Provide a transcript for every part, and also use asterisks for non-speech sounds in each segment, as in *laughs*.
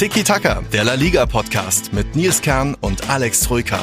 Tiki Taka, der La Liga Podcast mit Nils Kern und Alex Troika.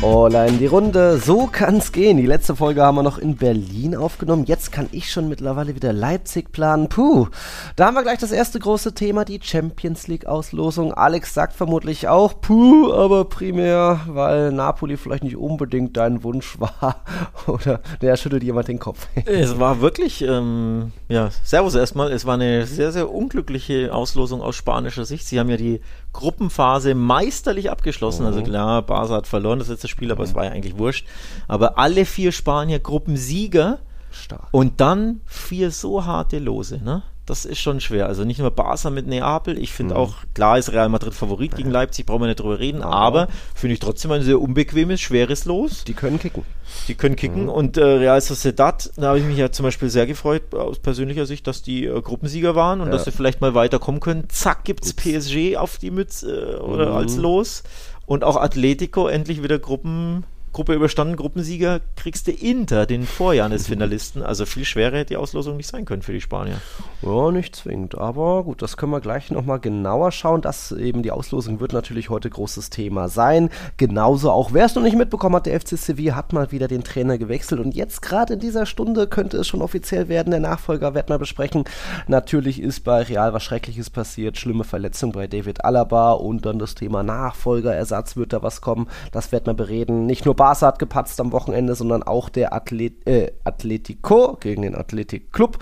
Hola in die Runde, so kann's gehen. Die letzte Folge haben wir noch in Berlin aufgenommen. Jetzt kann ich schon mittlerweile wieder Leipzig planen. Puh, da haben wir gleich das erste große Thema, die Champions League Auslosung. Alex sagt vermutlich auch, puh, aber primär, weil Napoli vielleicht nicht unbedingt dein Wunsch war. *laughs* Oder der schüttelt jemand den Kopf. es war wirklich, ähm, ja, Servus erstmal. Es war eine sehr, sehr unglückliche Auslosung aus spanischer Sicht. Sie haben ja die Gruppenphase meisterlich abgeschlossen. Also mhm. Also klar, Barca hat verloren das letzte Spiel, aber mhm. es war ja eigentlich wurscht. Aber alle vier Spanier Gruppensieger Stark. und dann vier so harte Lose, ne? Das ist schon schwer. Also nicht nur Barca mit Neapel. Ich finde mhm. auch, klar ist Real Madrid Favorit gegen Leipzig, brauchen wir nicht drüber reden, aber, aber finde ich trotzdem ein sehr unbequemes, schweres Los. Die können kicken. Die können kicken. Mhm. Und äh, Real Sociedad, da habe ich mich ja zum Beispiel sehr gefreut, aus persönlicher Sicht, dass die äh, Gruppensieger waren und ja. dass sie vielleicht mal weiterkommen können. Zack, gibt es PSG auf die Mütze äh, oder mhm. als Los. Und auch Atletico endlich wieder Gruppen Gruppe überstanden, Gruppensieger, kriegst du Inter, den Vorjahresfinalisten. Also viel schwerer hätte die Auslosung nicht sein können für die Spanier. Ja, nicht zwingend. Aber gut, das können wir gleich nochmal genauer schauen. Das eben die Auslosung wird natürlich heute großes Thema sein. Genauso auch, wer es noch nicht mitbekommen hat, der FC Sevilla hat mal wieder den Trainer gewechselt. Und jetzt gerade in dieser Stunde könnte es schon offiziell werden. Der Nachfolger wird mal besprechen. Natürlich ist bei Real was Schreckliches passiert. Schlimme Verletzung bei David Alaba und dann das Thema Nachfolgerersatz wird da was kommen. Das wird man bereden. Nicht nur Barca hat gepatzt am Wochenende, sondern auch der Athlet, äh, Atletico gegen den Athletic Club.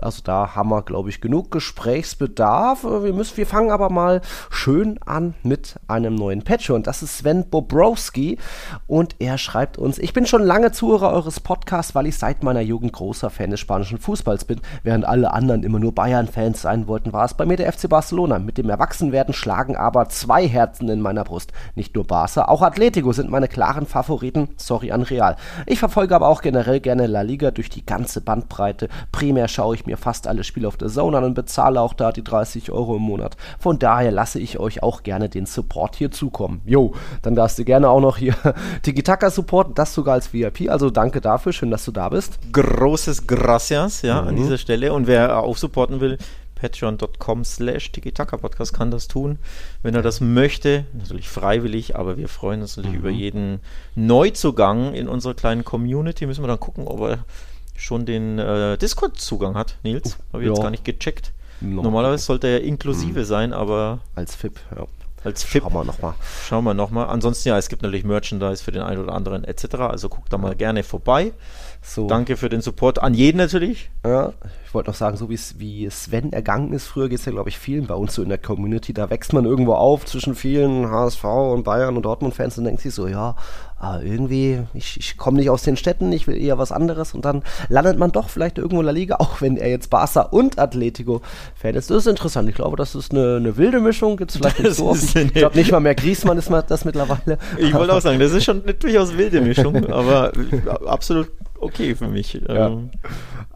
Also da haben wir, glaube ich, genug Gesprächsbedarf. Wir, müssen, wir fangen aber mal schön an mit einem neuen Patcher und das ist Sven Bobrowski und er schreibt uns, ich bin schon lange Zuhörer eures Podcasts, weil ich seit meiner Jugend großer Fan des spanischen Fußballs bin. Während alle anderen immer nur Bayern-Fans sein wollten, war es bei mir der FC Barcelona. Mit dem Erwachsenwerden schlagen aber zwei Herzen in meiner Brust. Nicht nur Barca, auch Atletico sind meine klaren Favoriten Favoriten, sorry an Real. Ich verfolge aber auch generell gerne La Liga durch die ganze Bandbreite. Primär schaue ich mir fast alle Spiele auf der Zone an und bezahle auch da die 30 Euro im Monat. Von daher lasse ich euch auch gerne den Support hier zukommen. Jo, dann darfst du gerne auch noch hier *laughs* Tiki-Taka supporten, das sogar als VIP. Also danke dafür, schön, dass du da bist. Großes Gracias, ja, mhm. an dieser Stelle. Und wer auch supporten will, patreon.com slash Podcast kann das tun, wenn er das möchte. Natürlich freiwillig, aber wir freuen uns natürlich mhm. über jeden Neuzugang in unserer kleinen Community. Müssen wir dann gucken, ob er schon den äh, Discord-Zugang hat, Nils. Habe ich ja. jetzt gar nicht gecheckt. No. Normalerweise sollte er inklusive mhm. sein, aber. Als FIP, ja. Als FIP. Schauen wir nochmal. Schauen wir nochmal. Ansonsten, ja, es gibt natürlich Merchandise für den einen oder anderen etc. Also guckt da mal gerne vorbei. So. Danke für den Support an jeden natürlich. Ja, ich wollte noch sagen, so wie Sven ergangen ist, früher geht es ja, glaube ich, vielen bei uns so in der Community. Da wächst man irgendwo auf zwischen vielen HSV und Bayern und Dortmund-Fans und denkt sich so, ja, aber irgendwie, ich, ich komme nicht aus den Städten, ich will eher was anderes und dann landet man doch vielleicht irgendwo in der Liga, *laughs* auch wenn er jetzt Barca und Atletico-Fan ist. Das ist interessant. Ich glaube, das ist eine, eine wilde Mischung. Gibt es vielleicht nicht so oft. Ich glaube nicht mal mehr Griesmann ist das mittlerweile. Ich wollte auch *laughs* sagen, das ist schon eine durchaus wilde Mischung, aber absolut okay für mich. Ja. Ähm.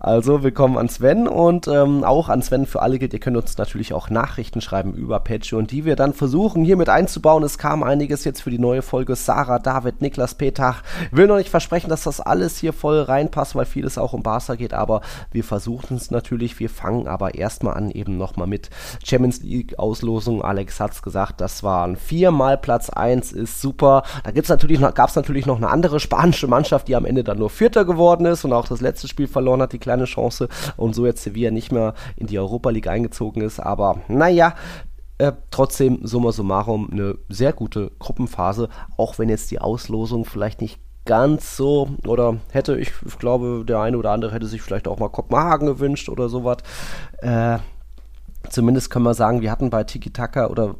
Also willkommen an Sven und ähm, auch an Sven für alle gilt, ihr könnt uns natürlich auch Nachrichten schreiben über Patreon, die wir dann versuchen hier mit einzubauen. Es kam einiges jetzt für die neue Folge. Sarah, David, Niklas, Petach. Will noch nicht versprechen, dass das alles hier voll reinpasst, weil vieles auch um Barca geht, aber wir versuchen es natürlich. Wir fangen aber erstmal an eben nochmal mit Champions League Auslosung. Alex hat es gesagt, das waren viermal Platz 1 ist super. Da gibt's natürlich noch, gab es natürlich noch eine andere spanische Mannschaft, die am Ende dann nur Vierter geworden ist und auch das letzte Spiel verloren hat, die kleine Chance und so jetzt Sevilla nicht mehr in die Europa League eingezogen ist. Aber naja, äh, trotzdem, summa summarum, eine sehr gute Gruppenphase, auch wenn jetzt die Auslosung vielleicht nicht ganz so oder hätte ich, ich glaube, der eine oder andere hätte sich vielleicht auch mal Kopenhagen gewünscht oder sowas. Äh, zumindest können wir sagen, wir hatten bei Tiki Taka oder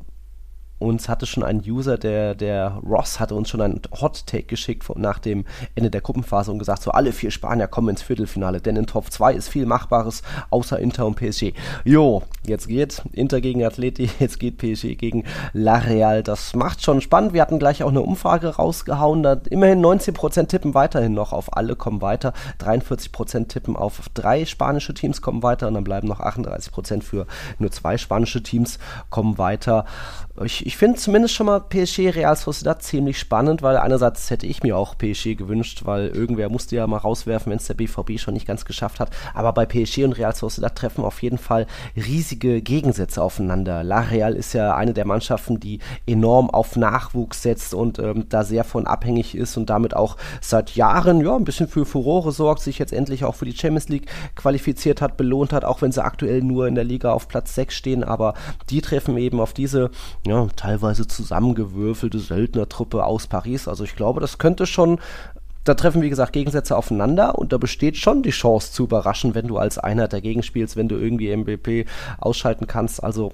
uns hatte schon ein User, der, der Ross, hatte uns schon einen Hot Take geschickt von, nach dem Ende der Gruppenphase und gesagt, so alle vier Spanier kommen ins Viertelfinale, denn in Top 2 ist viel Machbares, außer Inter und PSG. Jo, jetzt geht Inter gegen Atleti, *laughs* jetzt geht PSG gegen La Real. Das macht schon spannend. Wir hatten gleich auch eine Umfrage rausgehauen, da immerhin 19% tippen weiterhin noch auf alle kommen weiter, 43% tippen auf drei spanische Teams kommen weiter und dann bleiben noch 38% für nur zwei spanische Teams kommen weiter. Ich, ich finde zumindest schon mal PSG Real Sociedad ziemlich spannend, weil einerseits hätte ich mir auch PSG gewünscht, weil irgendwer musste ja mal rauswerfen, wenn es der BVB schon nicht ganz geschafft hat. Aber bei PSG und Real Sociedad treffen auf jeden Fall riesige Gegensätze aufeinander. La Real ist ja eine der Mannschaften, die enorm auf Nachwuchs setzt und ähm, da sehr von abhängig ist und damit auch seit Jahren ja ein bisschen für Furore sorgt, sich jetzt endlich auch für die Champions League qualifiziert hat, belohnt hat, auch wenn sie aktuell nur in der Liga auf Platz 6 stehen, aber die treffen eben auf diese ja, teilweise zusammengewürfelte Söldnertruppe aus Paris. Also ich glaube, das könnte schon da treffen, wie gesagt, Gegensätze aufeinander und da besteht schon die Chance zu überraschen, wenn du als Einheit dagegen spielst, wenn du irgendwie MVP ausschalten kannst. Also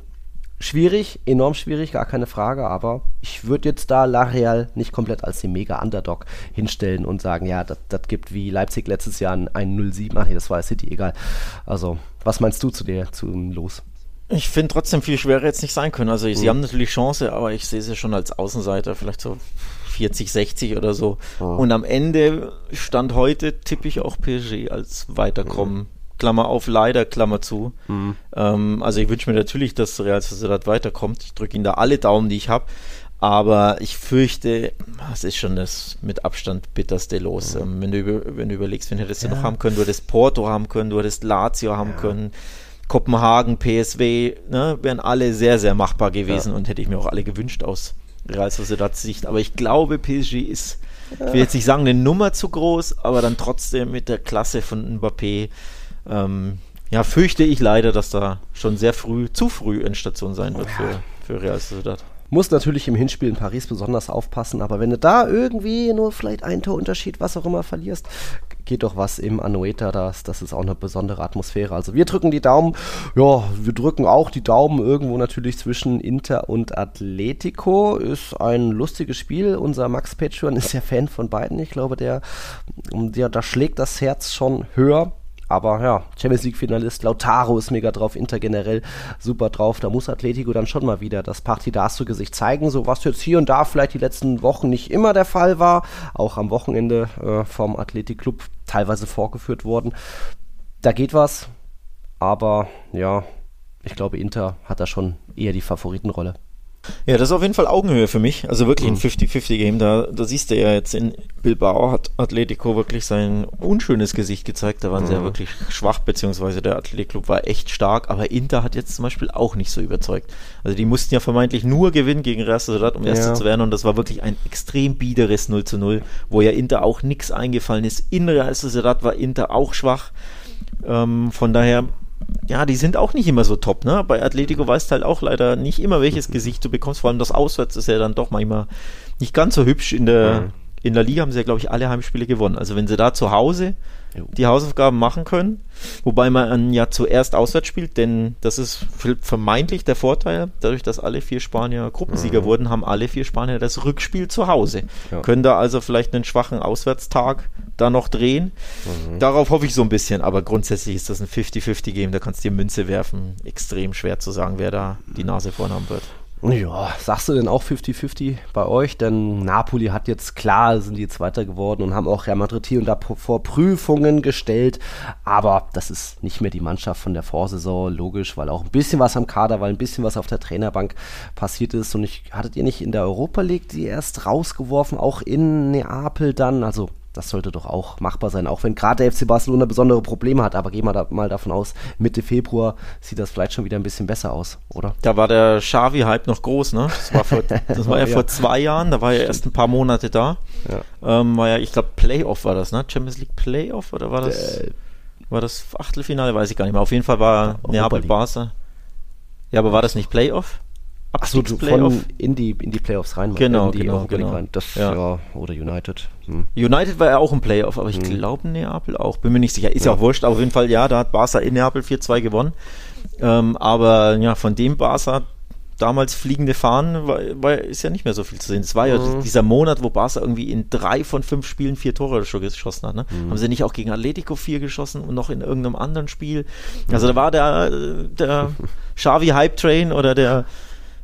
schwierig, enorm schwierig, gar keine Frage, aber ich würde jetzt da La Real nicht komplett als den Mega-Underdog hinstellen und sagen, ja, das gibt wie Leipzig letztes Jahr ein, ein 0-7, ach nee, das war City, egal. Also, was meinst du zu der, zu dem Los? Ich finde trotzdem viel schwerer jetzt nicht sein können. Also sie mhm. haben natürlich Chance, aber ich sehe sie schon als Außenseiter, vielleicht so 40, 60 oder so. Mhm. Und am Ende stand heute, tippe ich auch PSG als Weiterkommen. Mhm. Klammer auf, leider, Klammer zu. Mhm. Ähm, also ich wünsche mir natürlich, dass Real Sociedad weiterkommt. Ich drücke ihnen da alle Daumen, die ich habe. Aber ich fürchte, es ist schon das mit Abstand bitterste Los. Mhm. Ähm, wenn, du über, wenn du überlegst, wen hättest du ja. noch haben können, du hättest Porto haben können, du hättest Lazio haben ja. können. Kopenhagen, PSW, ne, wären alle sehr, sehr machbar gewesen ja. und hätte ich mir auch alle gewünscht aus Real Sociedad Sicht. Aber ich glaube, PSG ist, ich will jetzt nicht sagen, eine Nummer zu groß, aber dann trotzdem mit der Klasse von Mbappé, ähm, ja, fürchte ich leider, dass da schon sehr früh, zu früh Endstation sein wird für, für Real Sociedad. Muss natürlich im Hinspiel in Paris besonders aufpassen, aber wenn du da irgendwie nur vielleicht ein Torunterschied, was auch immer verlierst, geht doch was im Anoeta, das, das ist auch eine besondere Atmosphäre. Also wir drücken die Daumen, ja, wir drücken auch die Daumen irgendwo natürlich zwischen Inter und Atletico. Ist ein lustiges Spiel. Unser Max Petschurn ist ja Fan von beiden. Ich glaube, der, der, da schlägt das Herz schon höher. Aber ja, Champions League-Finalist Lautaro ist mega drauf, Inter generell super drauf. Da muss Atletico dann schon mal wieder das Partidazo-Gesicht zeigen, so was jetzt hier und da vielleicht die letzten Wochen nicht immer der Fall war. Auch am Wochenende äh, vom Athletic-Club teilweise vorgeführt worden. Da geht was, aber ja, ich glaube, Inter hat da schon eher die Favoritenrolle. Ja, das ist auf jeden Fall Augenhöhe für mich. Also wirklich ein 50-50-Game. Mhm. Da, da siehst du ja jetzt in Bilbao hat Atletico wirklich sein unschönes Gesicht gezeigt. Da waren mhm. sie ja mhm. wirklich schwach, beziehungsweise der Athletic-Club war echt stark. Aber Inter hat jetzt zum Beispiel auch nicht so überzeugt. Also die mussten ja vermeintlich nur gewinnen gegen Real Sociedad, um Erster ja. zu werden. Und das war wirklich ein extrem biederes 0 zu 0, wo ja Inter auch nichts eingefallen ist. In Real Sociedad war Inter auch schwach. Ähm, von daher ja, die sind auch nicht immer so top, ne? Bei Atletico weißt halt auch leider nicht immer, welches Gesicht du bekommst. Vor allem das Auswärts ist ja dann doch manchmal nicht ganz so hübsch. In der, in der Liga haben sie ja, glaube ich, alle Heimspiele gewonnen. Also wenn sie da zu Hause die Hausaufgaben machen können, wobei man ja zuerst auswärts spielt, denn das ist vermeintlich der Vorteil, dadurch, dass alle vier Spanier Gruppensieger mhm. wurden, haben alle vier Spanier das Rückspiel zu Hause. Ja. Können da also vielleicht einen schwachen Auswärtstag da noch drehen. Mhm. Darauf hoffe ich so ein bisschen, aber grundsätzlich ist das ein 50-50-Game, da kannst du dir Münze werfen. Extrem schwer zu sagen, wer da die Nase vorn haben wird. Ja, sagst du denn auch 50-50 bei euch? Denn Napoli hat jetzt klar, sind die Zweiter geworden und haben auch Real Madrid hier und da vor Prüfungen gestellt. Aber das ist nicht mehr die Mannschaft von der Vorsaison, logisch, weil auch ein bisschen was am Kader, weil ein bisschen was auf der Trainerbank passiert ist. Und ich hattet ihr nicht in der Europa League die erst rausgeworfen, auch in Neapel dann? Also das sollte doch auch machbar sein, auch wenn gerade der FC Barcelona besondere Probleme hat. Aber gehen wir da mal davon aus, Mitte Februar sieht das vielleicht schon wieder ein bisschen besser aus, oder? Da war der Xavi-Hype noch groß, ne? Das war, vor, *laughs* das war ja, ja, vor zwei Jahren, da war er erst ein paar Monate da. Ja. Ähm, war ja, ich glaube, Playoff war das, ne? Champions League Playoff oder war das? Der, war das Achtelfinale? Weiß ich gar nicht mehr. Auf jeden Fall war Neapel Barca. Ja, aber war das nicht Playoff? Du von in die, in die Playoffs rein. Genau, genau, genau. Rein. Das, ja. ja. oder United. Hm. United war ja auch im Playoff, aber ich hm. glaube Neapel auch. Bin mir nicht sicher. Ist ja, ja auch wurscht, aber auf jeden Fall, ja, da hat Barca in Neapel 4-2 gewonnen. Ähm, aber ja, von dem Barca damals fliegende Fahnen war, war, ist ja nicht mehr so viel zu sehen. Es war ja mhm. dieser Monat, wo Barca irgendwie in drei von fünf Spielen vier Tore schon geschossen hat. Ne? Mhm. Haben sie nicht auch gegen Atletico vier geschossen und noch in irgendeinem anderen Spiel? Also da war der, der *laughs* Xavi Hype Train oder der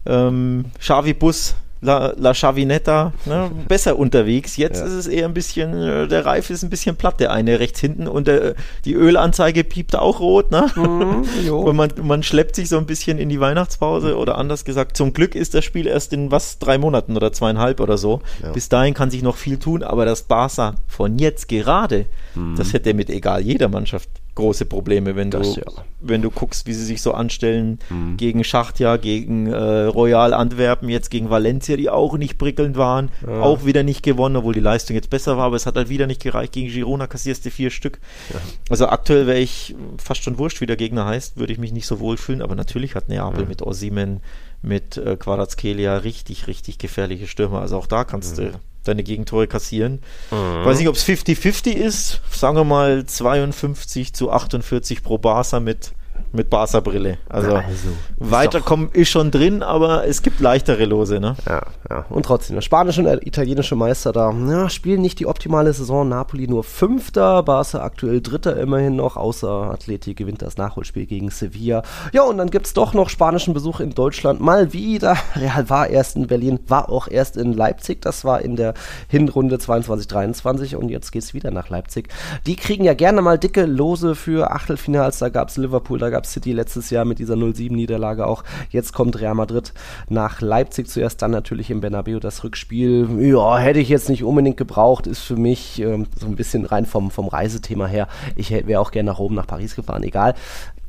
ähm, Xavi Bus La, La Chavinetta ne, besser unterwegs. Jetzt ja. ist es eher ein bisschen, äh, der Reif ist ein bisschen platt, der eine rechts hinten und der, die Ölanzeige piept auch rot. Ne? Mhm, *laughs* und man, man schleppt sich so ein bisschen in die Weihnachtspause oder anders gesagt, zum Glück ist das Spiel erst in was, drei Monaten oder zweieinhalb oder so. Ja. Bis dahin kann sich noch viel tun, aber das Barca von jetzt gerade, mhm. das hätte mit egal jeder Mannschaft große Probleme, wenn das, du, ja. wenn du guckst, wie sie sich so anstellen mhm. gegen Schachtja, gegen äh, Royal Antwerpen, jetzt gegen Valencia, die auch nicht prickelnd waren, ja. auch wieder nicht gewonnen, obwohl die Leistung jetzt besser war, aber es hat halt wieder nicht gereicht. Gegen Girona kassierst du vier Stück. Ja. Also aktuell wäre ich fast schon wurscht, wie der Gegner heißt, würde ich mich nicht so wohl fühlen, aber natürlich hat Neapel mit Osimen, mit äh, Quadratskelia richtig, richtig gefährliche Stürmer. Also auch da kannst mhm. du deine Gegentore kassieren. Mhm. Weiß nicht, ob es 50-50 ist. Sagen wir mal 52 zu 48 pro Barca mit mit Barca-Brille. Also, also weiterkommen ist schon drin, aber es gibt leichtere Lose. Ne? Ja, ja. Und trotzdem, der spanische und italienische Meister da ja, spielen nicht die optimale Saison. Napoli nur Fünfter, Barca aktuell Dritter immerhin noch, außer Atleti gewinnt das Nachholspiel gegen Sevilla. Ja, und dann gibt es doch noch spanischen Besuch in Deutschland. Mal wieder. *laughs* Real war erst in Berlin, war auch erst in Leipzig. Das war in der Hinrunde 22-23 und jetzt geht es wieder nach Leipzig. Die kriegen ja gerne mal dicke Lose für Achtelfinals. Da gab es Liverpool, da gab gab City letztes Jahr mit dieser 0-7-Niederlage auch. Jetzt kommt Real Madrid nach Leipzig zuerst, dann natürlich im Bernabeu das Rückspiel. Ja, hätte ich jetzt nicht unbedingt gebraucht, ist für mich ähm, so ein bisschen rein vom, vom Reisethema her. Ich wäre auch gerne nach Rom, nach Paris gefahren, egal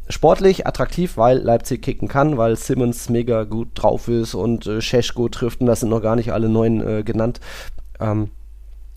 sportlich attraktiv, weil Leipzig kicken kann, weil Simmons mega gut drauf ist und äh, Scheschko trifft und das sind noch gar nicht alle neun äh, genannt. Ähm,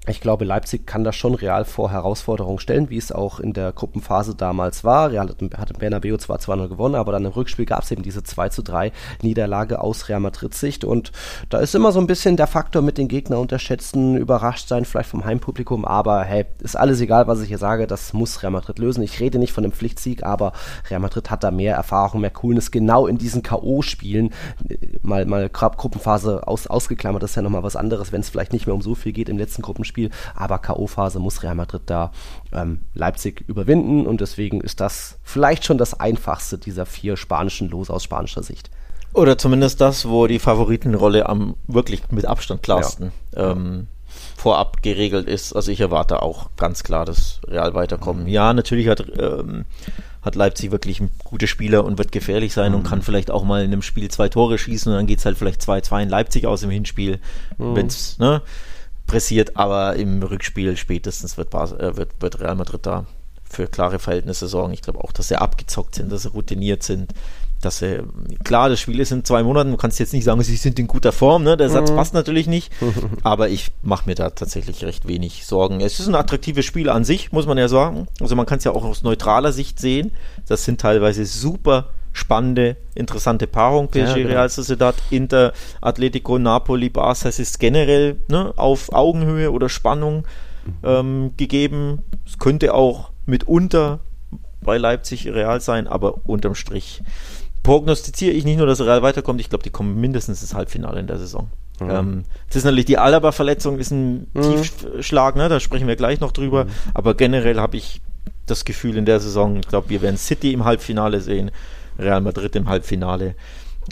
ich glaube, Leipzig kann das schon real vor Herausforderungen stellen, wie es auch in der Gruppenphase damals war. Real hat, in Bernabeu zwar 2-0 gewonnen, aber dann im Rückspiel gab es eben diese 2 3 Niederlage aus Real Madrid Sicht. Und da ist immer so ein bisschen der Faktor mit den Gegner unterschätzen, überrascht sein, vielleicht vom Heimpublikum. Aber hey, ist alles egal, was ich hier sage, das muss Real Madrid lösen. Ich rede nicht von einem Pflichtsieg, aber Real Madrid hat da mehr Erfahrung, mehr Coolness, genau in diesen K.O.-Spielen. Mal, mal Gruppenphase aus, ausgeklammert, das ist ja nochmal was anderes, wenn es vielleicht nicht mehr um so viel geht im letzten Gruppenspiel Spiel, aber K.O.-Phase muss Real Madrid da ähm, Leipzig überwinden und deswegen ist das vielleicht schon das einfachste dieser vier spanischen Los aus spanischer Sicht. Oder zumindest das, wo die Favoritenrolle am wirklich mit Abstand klarsten ja. ähm, vorab geregelt ist. Also ich erwarte auch ganz klar, dass Real weiterkommen. Mhm. Ja, natürlich hat, ähm, hat Leipzig wirklich gute Spieler und wird gefährlich sein mhm. und kann vielleicht auch mal in einem Spiel zwei Tore schießen und dann geht es halt vielleicht 2-2 in Leipzig aus im Hinspiel, mhm. wenn es, ne? Pressiert, aber im Rückspiel spätestens wird, Bas äh, wird, wird Real Madrid da für klare Verhältnisse sorgen. Ich glaube auch, dass sie abgezockt sind, dass sie routiniert sind, dass sie, klar, das Spiel ist in zwei Monaten, du kannst jetzt nicht sagen, sie sind in guter Form, ne? der Satz mhm. passt natürlich nicht, *laughs* aber ich mache mir da tatsächlich recht wenig Sorgen. Es ist ein attraktives Spiel an sich, muss man ja sagen. Also man kann es ja auch aus neutraler Sicht sehen. Das sind teilweise super spannende, interessante Paarung. PSG, ja, genau. Real Sociedad, Inter, Atletico, Napoli, Barca. Es ist generell ne, auf Augenhöhe oder Spannung ähm, gegeben. Es könnte auch mitunter bei Leipzig Real sein, aber unterm Strich prognostiziere ich nicht nur, dass Real weiterkommt, ich glaube, die kommen mindestens ins Halbfinale in der Saison. Mhm. Ähm, das ist natürlich die Alaba-Verletzung, ist ein mhm. Tiefschlag, ne? da sprechen wir gleich noch drüber, mhm. aber generell habe ich das Gefühl in der Saison, ich glaube, wir werden City im Halbfinale sehen, Real Madrid im Halbfinale.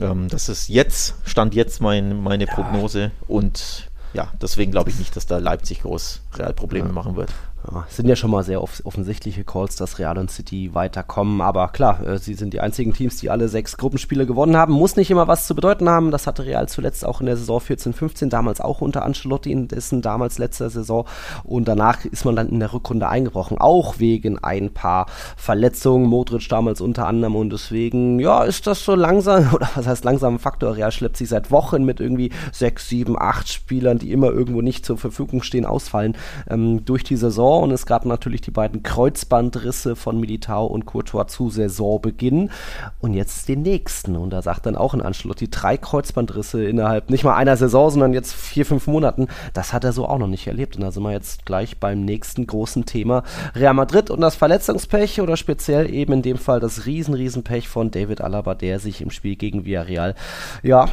Ähm, das ist jetzt, stand jetzt mein, meine ja. Prognose und ja, deswegen glaube ich nicht, dass da Leipzig groß Real Probleme ja. machen wird. Ja, sind ja schon mal sehr off offensichtliche Calls, dass Real und City weiterkommen. Aber klar, äh, sie sind die einzigen Teams, die alle sechs Gruppenspiele gewonnen haben. Muss nicht immer was zu bedeuten haben. Das hatte Real zuletzt auch in der Saison 14-15, damals auch unter Ancelotti in dessen damals letzter Saison. Und danach ist man dann in der Rückrunde eingebrochen, auch wegen ein paar Verletzungen. Modric damals unter anderem. Und deswegen, ja, ist das so langsam, *laughs* oder was heißt langsam Faktor? Real schleppt sich seit Wochen mit irgendwie sechs, sieben, acht Spielern, die immer irgendwo nicht zur Verfügung stehen, ausfallen, ähm, durch die Saison und es gab natürlich die beiden Kreuzbandrisse von Militao und Courtois zu Saisonbeginn. Und jetzt den nächsten. Und da sagt dann auch ein Ancelotti drei Kreuzbandrisse innerhalb nicht mal einer Saison, sondern jetzt vier, fünf Monaten, das hat er so auch noch nicht erlebt. Und da sind wir jetzt gleich beim nächsten großen Thema. Real Madrid und das Verletzungspech oder speziell eben in dem Fall das riesen, riesen Pech von David Alaba, der sich im Spiel gegen Villarreal ja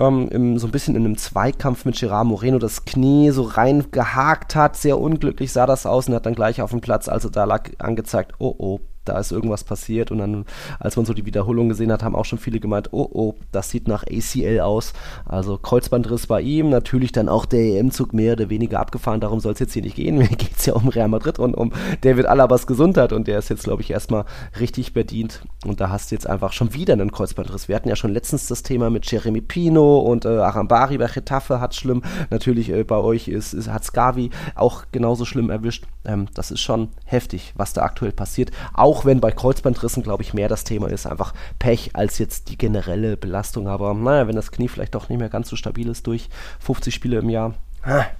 ähm, im, so ein bisschen in einem Zweikampf mit Gerard Moreno das Knie so reingehakt hat. Sehr unglücklich sah das aus und hat dann gleich auf dem Platz, also da lag angezeigt, oh oh, da ist irgendwas passiert. Und dann, als man so die Wiederholung gesehen hat, haben auch schon viele gemeint, oh, oh, das sieht nach ACL aus. Also Kreuzbandriss bei ihm, natürlich dann auch der EM-Zug mehr oder weniger abgefahren. Darum soll es jetzt hier nicht gehen. *laughs* Mir geht es ja um Real Madrid und um David Alabas Gesundheit. Und der ist jetzt, glaube ich, erstmal richtig bedient. Und da hast du jetzt einfach schon wieder einen Kreuzbandriss. Wir hatten ja schon letztens das Thema mit Jeremy Pino und äh, Arambari bei Getafe hat schlimm. Natürlich äh, bei euch ist, ist, hat Scavi auch genauso schlimm erwischt. Ähm, das ist schon heftig, was da aktuell passiert. Auch wenn bei Kreuzbandrissen, glaube ich, mehr das Thema ist, einfach Pech als jetzt die generelle Belastung. Aber naja, wenn das Knie vielleicht doch nicht mehr ganz so stabil ist durch 50 Spiele im Jahr,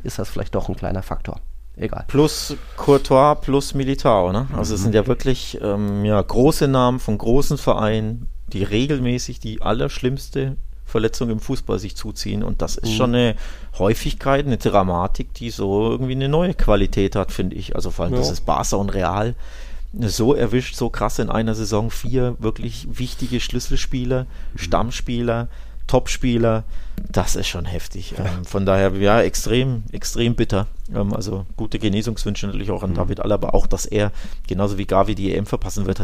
ist das vielleicht doch ein kleiner Faktor egal. Plus Courtois plus Militao, ne? Also mhm. es sind ja wirklich ähm, ja, große Namen von großen Vereinen, die regelmäßig die allerschlimmste Verletzung im Fußball sich zuziehen. Und das ist mhm. schon eine Häufigkeit, eine Dramatik, die so irgendwie eine neue Qualität hat, finde ich. Also vor allem ja. das ist Barca und Real so erwischt, so krass in einer Saison vier wirklich wichtige Schlüsselspieler, mhm. Stammspieler, Topspieler. Das ist schon heftig. Ähm, von daher, ja, extrem, extrem bitter. Ähm, also gute Genesungswünsche natürlich auch an mhm. David Alaba, auch dass er genauso wie Gavi die EM verpassen wird.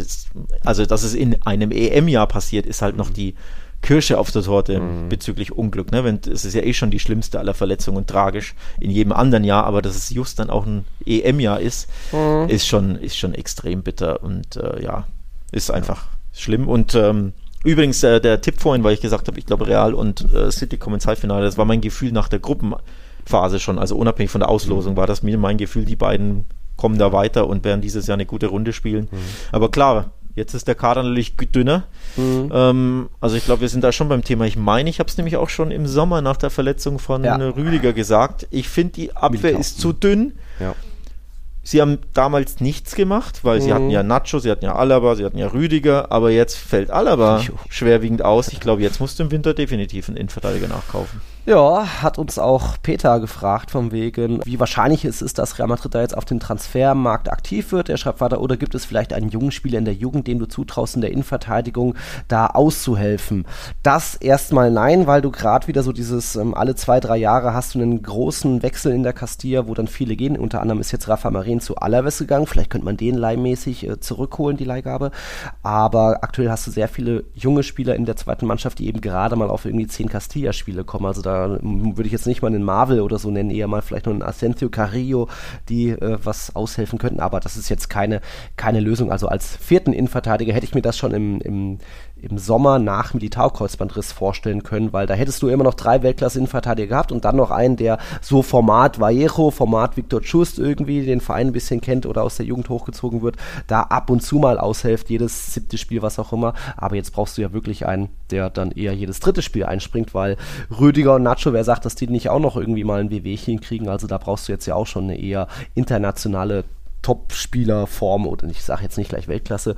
Also, dass es in einem EM-Jahr passiert, ist halt noch mhm. die Kirsche auf der Torte mhm. bezüglich Unglück. Ne? Wenn, es ist ja eh schon die schlimmste aller Verletzungen, tragisch in jedem anderen Jahr, aber dass es just dann auch ein EM-Jahr ist, mhm. ist, schon, ist schon extrem bitter und äh, ja, ist einfach schlimm. Und ähm, übrigens, äh, der Tipp vorhin, weil ich gesagt habe, ich glaube, Real und äh, City kommen ins Halbfinale, das war mein Gefühl nach der Gruppenphase schon, also unabhängig von der Auslosung, mhm. war das mir mein Gefühl, die beiden kommen da weiter und werden dieses Jahr eine gute Runde spielen. Mhm. Aber klar, Jetzt ist der Kader natürlich dünner. Mhm. Ähm, also ich glaube, wir sind da schon beim Thema. Ich meine, ich habe es nämlich auch schon im Sommer nach der Verletzung von ja. Rüdiger gesagt. Ich finde, die Abwehr ist zu dünn. Ja. Sie haben damals nichts gemacht, weil mhm. sie hatten ja Nacho, sie hatten ja Alaba, sie hatten ja Rüdiger, aber jetzt fällt Alaba schwerwiegend aus. Ich glaube, jetzt musst du im Winter definitiv einen Innenverteidiger nachkaufen. Ja, hat uns auch Peter gefragt, von wegen, wie wahrscheinlich es ist, dass Real Madrid da jetzt auf dem Transfermarkt aktiv wird. Er schreibt weiter, oder gibt es vielleicht einen jungen Spieler in der Jugend, dem du zutraust, in der Innenverteidigung da auszuhelfen? Das erstmal nein, weil du gerade wieder so dieses, ähm, alle zwei, drei Jahre hast du einen großen Wechsel in der Castilla, wo dann viele gehen. Unter anderem ist jetzt Rafa Marin zu Alaves gegangen. Vielleicht könnte man den leihmäßig äh, zurückholen, die Leihgabe. Aber aktuell hast du sehr viele junge Spieler in der zweiten Mannschaft, die eben gerade mal auf irgendwie zehn Castilla-Spiele kommen. Also da da würde ich jetzt nicht mal einen Marvel oder so nennen, eher mal vielleicht noch einen Asensio Carrillo, die äh, was aushelfen könnten, aber das ist jetzt keine, keine Lösung. Also als vierten Innenverteidiger hätte ich mir das schon im, im im Sommer nach Militärkreuzbandriss vorstellen können, weil da hättest du immer noch drei Weltklasse-Innenverteidiger gehabt und dann noch einen, der so Format Vallejo, Format Victor Schust irgendwie den Verein ein bisschen kennt oder aus der Jugend hochgezogen wird, da ab und zu mal aushilft, jedes siebte Spiel, was auch immer. Aber jetzt brauchst du ja wirklich einen, der dann eher jedes dritte Spiel einspringt, weil Rüdiger und Nacho, wer sagt, dass die nicht auch noch irgendwie mal ein WWchen kriegen? Also da brauchst du jetzt ja auch schon eine eher internationale Top-Spielerform oder ich sage jetzt nicht gleich Weltklasse,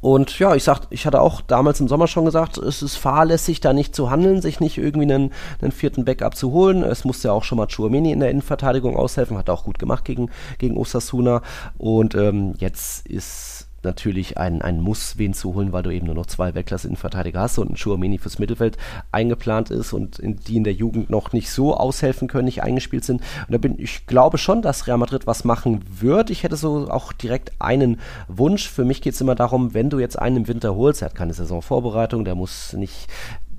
und ja, ich sag, ich hatte auch damals im Sommer schon gesagt, es ist fahrlässig, da nicht zu handeln, sich nicht irgendwie einen, einen vierten Backup zu holen. Es musste ja auch schon mal Chuamini in der Innenverteidigung aushelfen, hat auch gut gemacht gegen, gegen Osasuna. Und ähm, jetzt ist natürlich ein, ein Muss, wen zu holen, weil du eben nur noch zwei Weltklasse-Innenverteidiger hast und ein Schuameni fürs Mittelfeld eingeplant ist und in, die in der Jugend noch nicht so aushelfen können, nicht eingespielt sind. Und da bin ich glaube schon, dass Real Madrid was machen wird. Ich hätte so auch direkt einen Wunsch. Für mich geht es immer darum, wenn du jetzt einen im Winter holst, er hat keine Saisonvorbereitung, der muss nicht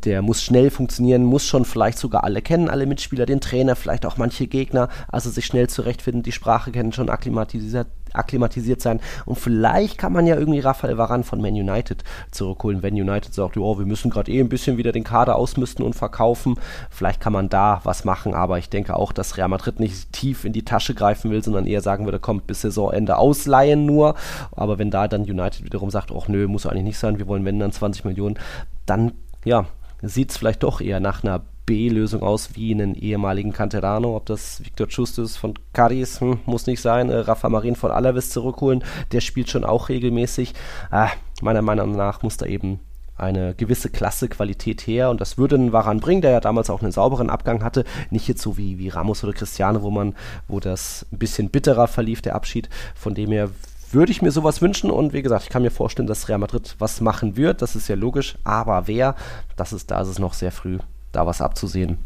der muss schnell funktionieren, muss schon vielleicht sogar alle kennen, alle Mitspieler, den Trainer, vielleicht auch manche Gegner, also sich schnell zurechtfinden, die Sprache kennen, schon akklimatisiert, akklimatisiert sein. Und vielleicht kann man ja irgendwie Rafael Varan von Man United zurückholen, wenn United sagt, oh, wir müssen gerade eh ein bisschen wieder den Kader ausmisten und verkaufen. Vielleicht kann man da was machen, aber ich denke auch, dass Real Madrid nicht tief in die Tasche greifen will, sondern eher sagen würde, kommt bis Saisonende ausleihen nur. Aber wenn da dann United wiederum sagt, ach nö, muss eigentlich nicht sein, wir wollen wenn dann 20 Millionen, dann ja, sieht es vielleicht doch eher nach einer B-Lösung aus wie einen ehemaligen Canterano. Ob das Victor Justus von Cadiz, hm, muss nicht sein. Äh, Rafa Marin von Alaves zurückholen, der spielt schon auch regelmäßig. Ah, meiner Meinung nach muss da eben eine gewisse Klasse, Qualität her und das würde einen Waran bringen, der ja damals auch einen sauberen Abgang hatte, nicht jetzt so wie, wie Ramos oder Cristiano, wo man, wo das ein bisschen bitterer verlief, der Abschied, von dem her würde ich mir sowas wünschen und wie gesagt, ich kann mir vorstellen, dass Real Madrid was machen wird, das ist ja logisch, aber wer, das ist, da ist es noch sehr früh, da was abzusehen.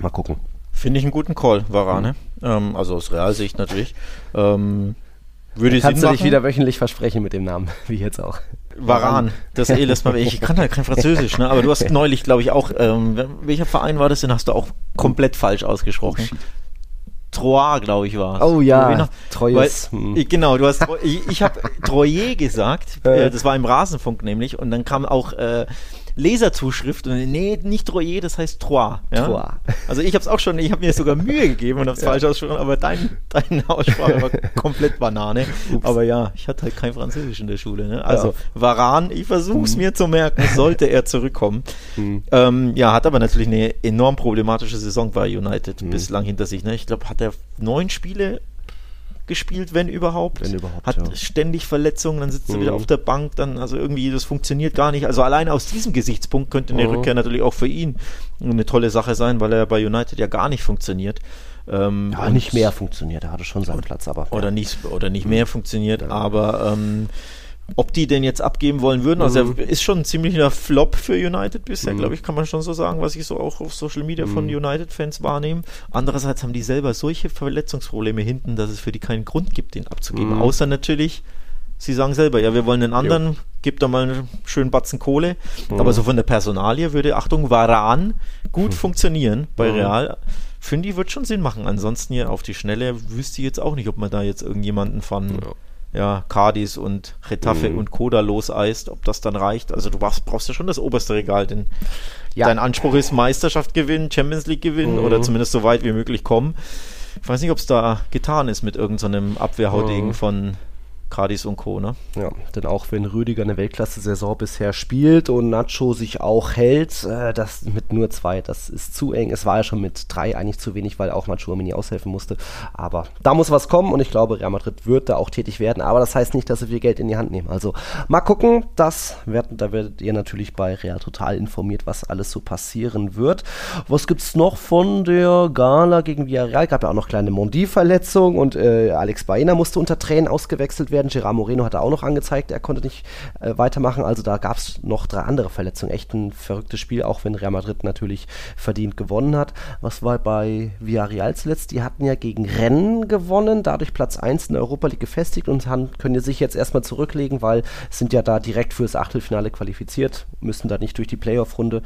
Mal gucken. Finde ich einen guten Call, Varane. Mhm. Ähm, also aus Realsicht natürlich. Ähm, Würde ich Kannst du dich wieder wöchentlich versprechen mit dem Namen, *laughs* wie jetzt auch. Varan, das eh lässt mal. Ich kann halt kein Französisch, ne? Aber du hast *laughs* neulich, glaube ich, auch. Ähm, welcher Verein war das denn? Hast du auch komplett falsch ausgesprochen. Troyes, glaube ich, war Oh ja, Troyes. Hm. Genau, du hast, ich, ich habe *laughs* Troyer gesagt, äh, das war im Rasenfunk nämlich, und dann kam auch äh, Leserzuschrift und nee, nicht Troyer, das heißt Trois. Ja? Trois. Also ich habe es auch schon, ich habe mir sogar Mühe gegeben und habe es *laughs* ja. falsch ausgesprochen, aber dein, deine Aussprache war *laughs* komplett Banane. Ups. Aber ja, ich hatte halt kein Französisch in der Schule. Ne? Also ja. Varan, ich versuche es mhm. mir zu merken, sollte er zurückkommen. Mhm. Ähm, ja, hat aber natürlich eine enorm problematische Saison bei United mhm. bislang hinter sich. Ne? Ich glaube, hat er neun Spiele gespielt, wenn überhaupt. Wenn überhaupt. Hat ja. ständig Verletzungen, dann sitzt mhm. er wieder auf der Bank, dann, also irgendwie, das funktioniert gar nicht. Also allein aus diesem Gesichtspunkt könnte eine mhm. Rückkehr natürlich auch für ihn eine tolle Sache sein, weil er bei United ja gar nicht funktioniert. Ähm, ja, nicht mehr funktioniert, er hatte schon seinen Platz, aber. Oder ja. nicht, oder nicht mehr funktioniert, ja. aber ähm, ob die den jetzt abgeben wollen würden. Also mhm. er ist schon ein ziemlicher Flop für United bisher, mhm. glaube ich, kann man schon so sagen, was ich so auch auf Social Media mhm. von United-Fans wahrnehme. Andererseits haben die selber solche Verletzungsprobleme hinten, dass es für die keinen Grund gibt, den abzugeben. Mhm. Außer natürlich, sie sagen selber, ja, wir wollen einen anderen, jo. gibt da mal einen schönen Batzen Kohle. Mhm. Aber so von der Personalie würde, Achtung, Varan gut mhm. funktionieren bei Real. Finde ich, wird schon Sinn machen. Ansonsten hier auf die Schnelle wüsste ich jetzt auch nicht, ob man da jetzt irgendjemanden von ja ja, Cardis und Getafe mhm. und Coda loseist, ob das dann reicht. Also du brauchst, brauchst ja schon das oberste Regal, denn ja. dein Anspruch ist Meisterschaft gewinnen, Champions League gewinnen mhm. oder zumindest so weit wie möglich kommen. Ich weiß nicht, ob es da getan ist mit irgendeinem so Abwehrhaudegen mhm. von Cardis und Co. Ne? Ja, denn auch wenn Rüdiger eine Weltklasse-Saison bisher spielt und Nacho sich auch hält, äh, das mit nur zwei, das ist zu eng. Es war ja schon mit drei eigentlich zu wenig, weil auch Nacho Mini aushelfen musste. Aber da muss was kommen und ich glaube, Real Madrid wird da auch tätig werden. Aber das heißt nicht, dass sie viel Geld in die Hand nehmen. Also mal gucken, das wird, da werdet ihr natürlich bei Real total informiert, was alles so passieren wird. Was gibt es noch von der Gala gegen Villarreal? Gab ja auch noch kleine Mondi-Verletzungen und äh, Alex Baena musste unter Tränen ausgewechselt werden werden. Gerard Moreno hat er auch noch angezeigt, er konnte nicht äh, weitermachen. Also da gab es noch drei andere Verletzungen. Echt ein verrücktes Spiel, auch wenn Real Madrid natürlich verdient gewonnen hat. Was war bei Villarreal zuletzt? Die hatten ja gegen Rennen gewonnen, dadurch Platz 1 in der Europa League gefestigt und haben, können sich jetzt erstmal zurücklegen, weil sind ja da direkt fürs Achtelfinale qualifiziert, müssen da nicht durch die Playoff-Runde.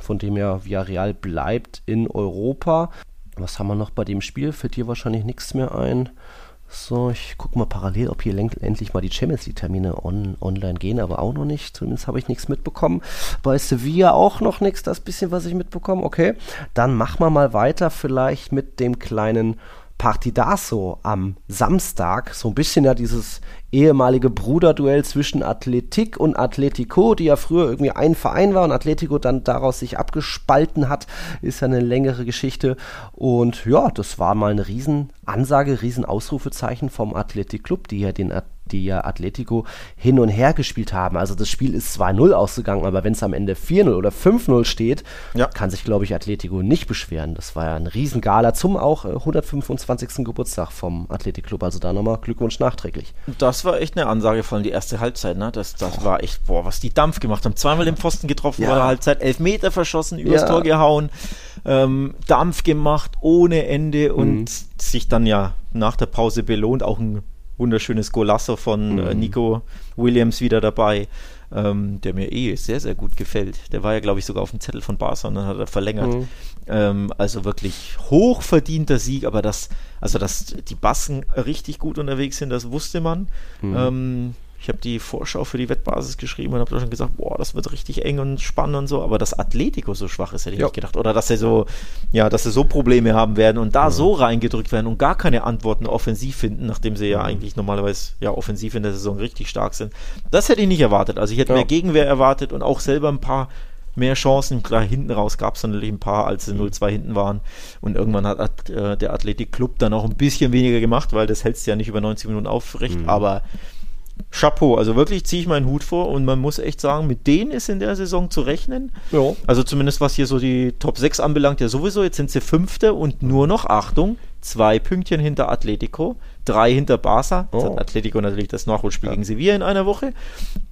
Von dem her Villarreal bleibt in Europa. Was haben wir noch bei dem Spiel? Fällt dir wahrscheinlich nichts mehr ein. So, ich gucke mal parallel, ob hier endlich mal die Champions League-Termine on, online gehen, aber auch noch nicht. Zumindest habe ich nichts mitbekommen. Bei Sevilla auch noch nichts, das bisschen, was ich mitbekomme. Okay, dann machen wir mal weiter vielleicht mit dem kleinen Partidaso am Samstag. So ein bisschen ja dieses ehemalige Bruderduell zwischen Athletik und Atletico, die ja früher irgendwie ein Verein war und Atletico dann daraus sich abgespalten hat, ist ja eine längere Geschichte. Und ja, das war mal eine Riesenansage, Riesenausrufezeichen vom Athletic Club, die ja den die ja Atletico hin und her gespielt haben. Also das Spiel ist 2-0 ausgegangen, aber wenn es am Ende 4-0 oder 5-0 steht, ja. kann sich, glaube ich, Atletico nicht beschweren. Das war ja ein Riesengala zum auch 125. Äh, Geburtstag vom Athletic Club. Also da nochmal Glückwunsch nachträglich. Das war echt eine Ansage, vor allem die erste Halbzeit. Ne? Das, das war echt, boah, was die Dampf gemacht haben. Zweimal den Pfosten getroffen ja. der Halbzeit, elf Meter verschossen, übers ja. Tor gehauen, ähm, Dampf gemacht ohne Ende und mhm. sich dann ja nach der Pause belohnt. Auch ein wunderschönes Golasso von äh, mhm. Nico Williams wieder dabei, ähm, der mir eh sehr, sehr gut gefällt. Der war ja, glaube ich, sogar auf dem Zettel von Barca und dann hat er verlängert. Mhm. Ähm, also wirklich hochverdienter Sieg, aber das, also dass die Bassen richtig gut unterwegs sind, das wusste man. Mhm. Ähm, ich habe die Vorschau für die Wettbasis geschrieben und habe da schon gesagt, boah, das wird richtig eng und spannend und so. Aber dass Atletico so schwach ist, hätte ich ja. nicht gedacht. Oder dass sie so, ja, dass sie so Probleme haben werden und da ja. so reingedrückt werden und gar keine Antworten offensiv finden, nachdem sie ja eigentlich normalerweise ja offensiv in der Saison richtig stark sind. Das hätte ich nicht erwartet. Also ich hätte ja. mehr Gegenwehr erwartet und auch selber ein paar mehr Chancen. Klar, hinten raus gab es natürlich ein paar, als sie 0-2 mhm. hinten waren. Und irgendwann hat äh, der Athletic Club dann auch ein bisschen weniger gemacht, weil das hältst ja nicht über 90 Minuten aufrecht. Mhm. Aber Chapeau, also wirklich ziehe ich meinen Hut vor und man muss echt sagen, mit denen ist in der Saison zu rechnen. Ja. Also zumindest was hier so die Top 6 anbelangt, ja sowieso, jetzt sind sie Fünfte und nur noch, Achtung, zwei Pünktchen hinter Atletico, drei hinter Barca. Oh. Atletico natürlich das Nachholspiel ja. gegen Sevilla in einer Woche.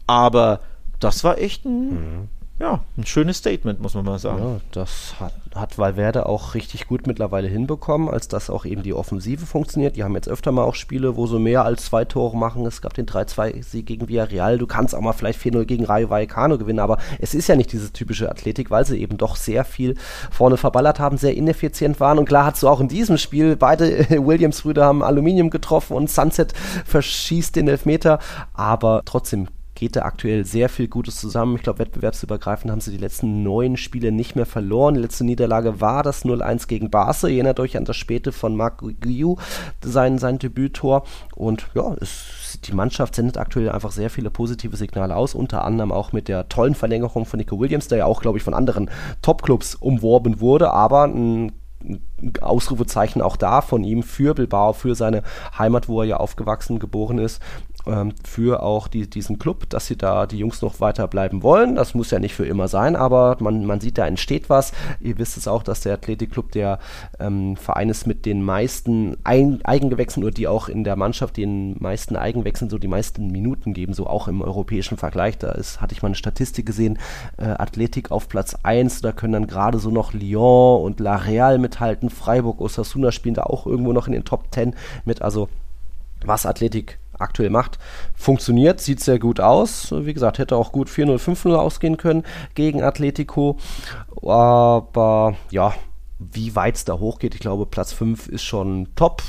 Aber das war echt ein, mhm. Ja, ein schönes Statement, muss man mal sagen. Ja, das hat, hat Valverde auch richtig gut mittlerweile hinbekommen, als dass auch eben die Offensive funktioniert. Die haben jetzt öfter mal auch Spiele, wo so mehr als zwei Tore machen. Es gab den 3-2-Sieg gegen Villarreal. Du kannst auch mal vielleicht 4-0 gegen Rayo Vallecano gewinnen, aber es ist ja nicht diese typische Athletik, weil sie eben doch sehr viel vorne verballert haben, sehr ineffizient waren. Und klar hast du auch in diesem Spiel, beide *laughs* Williams-Brüder haben Aluminium getroffen und Sunset verschießt den Elfmeter, aber trotzdem geht da aktuell sehr viel Gutes zusammen. Ich glaube, wettbewerbsübergreifend haben sie die letzten neun Spiele nicht mehr verloren. Die letzte Niederlage war das 0-1 gegen Barca. Erinnert euch an das späte von Marc Guillou, sein, sein Debüttor. Und ja, es, die Mannschaft sendet aktuell einfach sehr viele positive Signale aus, unter anderem auch mit der tollen Verlängerung von Nico Williams, der ja auch, glaube ich, von anderen Topclubs umworben wurde, aber ein Ausrufezeichen auch da von ihm für Bilbao, für seine Heimat, wo er ja aufgewachsen, geboren ist ähm, für auch die, diesen Club, dass sie da die Jungs noch weiter bleiben wollen. Das muss ja nicht für immer sein, aber man, man sieht, da entsteht was. Ihr wisst es auch, dass der Athletikclub der ähm, Verein ist mit den meisten Ein Eigengewächsen oder die auch in der Mannschaft den meisten Eigenwechseln so die meisten Minuten geben, so auch im europäischen Vergleich. Da ist, hatte ich mal eine Statistik gesehen, äh, Athletik auf Platz 1, da können dann gerade so noch Lyon und La Real mithalten, Freiburg, Osasuna spielen da auch irgendwo noch in den Top 10 mit, also was Athletik aktuell macht, funktioniert, sieht sehr gut aus. Wie gesagt, hätte auch gut 4-0, 5-0 ausgehen können gegen Atletico. Aber ja, wie weit es da hochgeht, ich glaube, Platz 5 ist schon top.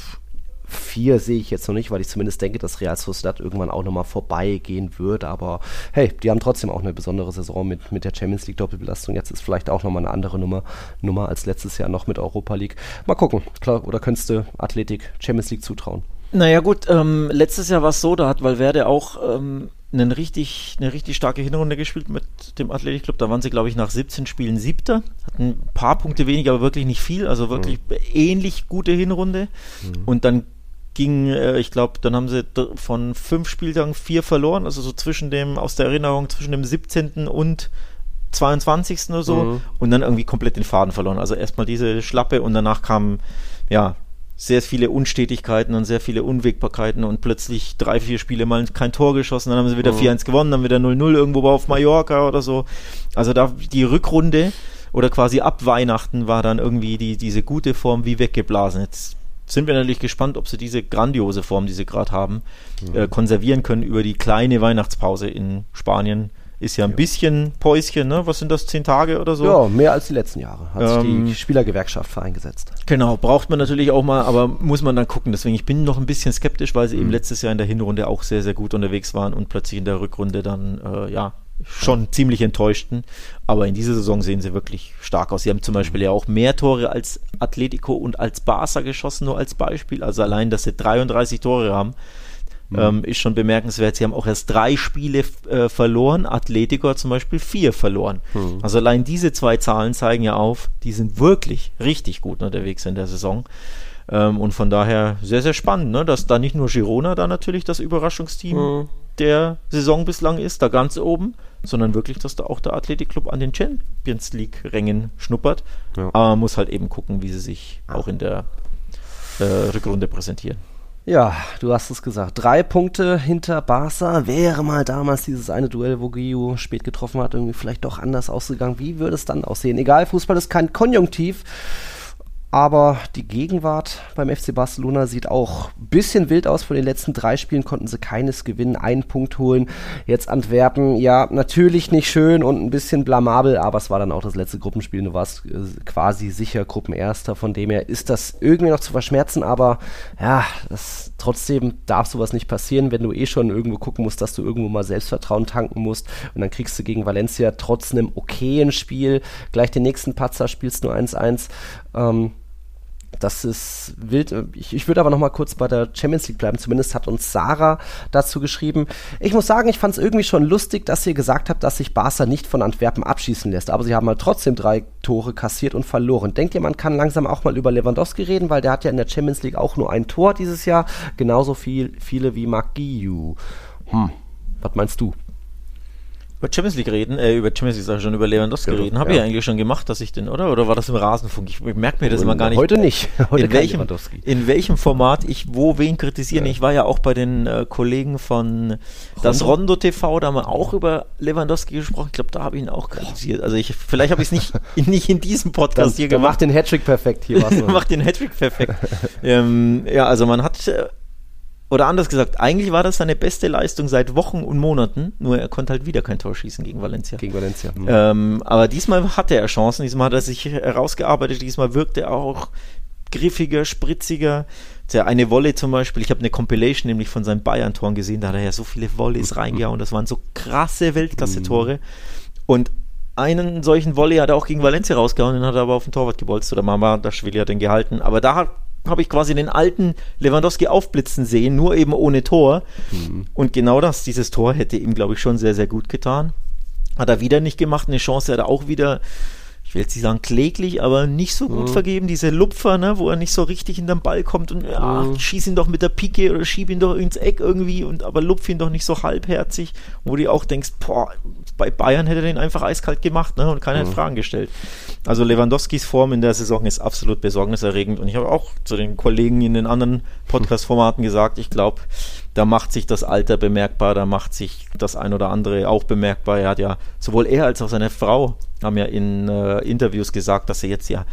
4 sehe ich jetzt noch nicht, weil ich zumindest denke, dass Real Sociedad irgendwann auch nochmal vorbeigehen wird. Aber hey, die haben trotzdem auch eine besondere Saison mit, mit der Champions League Doppelbelastung. Jetzt ist vielleicht auch nochmal eine andere Nummer, Nummer als letztes Jahr noch mit Europa League. Mal gucken. Klar, oder könntest du Athletik Champions League zutrauen? Naja gut, ähm, letztes Jahr war es so, da hat Valverde auch ähm, einen richtig, eine richtig starke Hinrunde gespielt mit dem Athletic Club. Da waren sie, glaube ich, nach 17 Spielen siebter. Hatten ein paar Punkte weniger, aber wirklich nicht viel. Also wirklich mhm. ähnlich gute Hinrunde. Mhm. Und dann ging, äh, ich glaube, dann haben sie von fünf Spieltagen vier verloren. Also so zwischen dem, aus der Erinnerung, zwischen dem 17. und 22. oder so. Mhm. Und dann irgendwie komplett den Faden verloren. Also erstmal diese Schlappe und danach kam, ja, sehr viele Unstetigkeiten und sehr viele Unwägbarkeiten und plötzlich drei, vier Spiele mal kein Tor geschossen, dann haben sie wieder mhm. 4-1 gewonnen, dann wieder 0-0 irgendwo auf Mallorca oder so. Also da die Rückrunde oder quasi ab Weihnachten war dann irgendwie die, diese gute Form wie weggeblasen. Jetzt sind wir natürlich gespannt, ob sie diese grandiose Form, die sie gerade haben, mhm. äh, konservieren können über die kleine Weihnachtspause in Spanien ist ja ein ja. bisschen Päuschen, ne? Was sind das, zehn Tage oder so? Ja, mehr als die letzten Jahre. Hat ähm, sich die Spielergewerkschaft vereingesetzt. Genau, braucht man natürlich auch mal, aber muss man dann gucken. Deswegen, ich bin noch ein bisschen skeptisch, weil sie mhm. eben letztes Jahr in der Hinrunde auch sehr, sehr gut unterwegs waren und plötzlich in der Rückrunde dann, äh, ja, schon ja. ziemlich enttäuschten. Aber in dieser Saison sehen sie wirklich stark aus. Sie haben zum Beispiel ja auch mehr Tore als Atletico und als Barca geschossen, nur als Beispiel. Also allein, dass sie 33 Tore haben Mhm. Ähm, ist schon bemerkenswert. Sie haben auch erst drei Spiele äh, verloren. Atletico hat zum Beispiel vier verloren. Mhm. Also allein diese zwei Zahlen zeigen ja auf, die sind wirklich richtig gut unterwegs in der Saison. Ähm, und von daher sehr, sehr spannend, ne? dass da nicht nur Girona da natürlich das Überraschungsteam mhm. der Saison bislang ist, da ganz oben, sondern wirklich, dass da auch der Athletikclub an den Champions League-Rängen schnuppert. Ja. Aber man muss halt eben gucken, wie sie sich auch in der äh, Rückrunde präsentieren. Ja, du hast es gesagt. Drei Punkte hinter Barca. Wäre mal damals dieses eine Duell, wo Guillou spät getroffen hat, irgendwie vielleicht doch anders ausgegangen. Wie würde es dann aussehen? Egal, Fußball ist kein Konjunktiv. Aber die Gegenwart beim FC Barcelona sieht auch ein bisschen wild aus. Von den letzten drei Spielen konnten sie keines gewinnen, einen Punkt holen. Jetzt Antwerpen, ja, natürlich nicht schön und ein bisschen blamabel, aber es war dann auch das letzte Gruppenspiel. Du warst äh, quasi sicher Gruppenerster. Von dem her ist das irgendwie noch zu verschmerzen, aber ja, das, trotzdem darf sowas nicht passieren, wenn du eh schon irgendwo gucken musst, dass du irgendwo mal Selbstvertrauen tanken musst. Und dann kriegst du gegen Valencia trotz einem okayen Spiel gleich den nächsten Patzer, spielst nur 1-1. Ähm, das ist wild. Ich, ich würde aber noch mal kurz bei der Champions League bleiben. Zumindest hat uns Sarah dazu geschrieben. Ich muss sagen, ich fand es irgendwie schon lustig, dass ihr gesagt habt, dass sich Barca nicht von Antwerpen abschießen lässt. Aber sie haben halt trotzdem drei Tore kassiert und verloren. Denkt ihr, man kann langsam auch mal über Lewandowski reden, weil der hat ja in der Champions League auch nur ein Tor dieses Jahr. Genauso viel, viele wie Mark Hm, was meinst du? Über Champions League reden, äh, über Champions League sag ich schon, über Lewandowski Ja, reden. Habe ja. ich eigentlich schon gemacht, dass ich den, oder? Oder war das im Rasenfunk? Ich merke mir das immer gar nicht. Heute nicht. Heute in welchem, Lewandowski. in welchem Format ich wo wen kritisieren. Ich war ja auch bei den äh, Kollegen von das Rondo TV, da haben wir auch über Lewandowski gesprochen. Ich glaube, da habe ich ihn auch kritisiert. Also ich, vielleicht habe ich es nicht, *laughs* nicht in diesem Das, Podcast hier der gemacht. macht den Hattrick perfekt hier. *laughs* macht den Hattrick perfekt. ähm, ja, also man hat, äh, oder anders gesagt, eigentlich war das seine beste Leistung seit Wochen und Monaten, nur er konnte halt wieder kein Tor schießen gegen Valencia. Gegen Valencia. Hm. Ähm, aber diesmal hatte er Chancen, diesmal hat er sich herausgearbeitet, diesmal wirkte er auch griffiger, spritziger. Der eine Volley zum Beispiel, ich habe eine Compilation nämlich von seinen Bayern-Toren gesehen, da hat er ja so viele Volleys reingehauen, das waren so krasse Weltklasse-Tore. Und einen solchen Volley hat er auch gegen Valencia rausgehauen, den hat er aber auf den Torwart gebolzt oder Mama, da Schwili hat den gehalten. Aber da hat- habe ich quasi den alten Lewandowski aufblitzen sehen, nur eben ohne Tor. Und genau das, dieses Tor hätte ihm, glaube ich, schon sehr, sehr gut getan. Hat er wieder nicht gemacht, eine Chance hat er auch wieder, ich will jetzt nicht sagen kläglich, aber nicht so gut vergeben. Diese Lupfer, ne, wo er nicht so richtig in den Ball kommt und ja, schieß ihn doch mit der Pike oder schieb ihn doch ins Eck irgendwie und aber lupf ihn doch nicht so halbherzig, wo du auch denkst, boah, bei Bayern hätte er den einfach eiskalt gemacht ne, und keiner hat Fragen gestellt. Also Lewandowskis Form in der Saison ist absolut besorgniserregend und ich habe auch zu den Kollegen in den anderen Podcast-Formaten gesagt, ich glaube, da macht sich das Alter bemerkbar, da macht sich das ein oder andere auch bemerkbar. Er hat ja, sowohl er als auch seine Frau haben ja in äh, Interviews gesagt, dass sie jetzt ja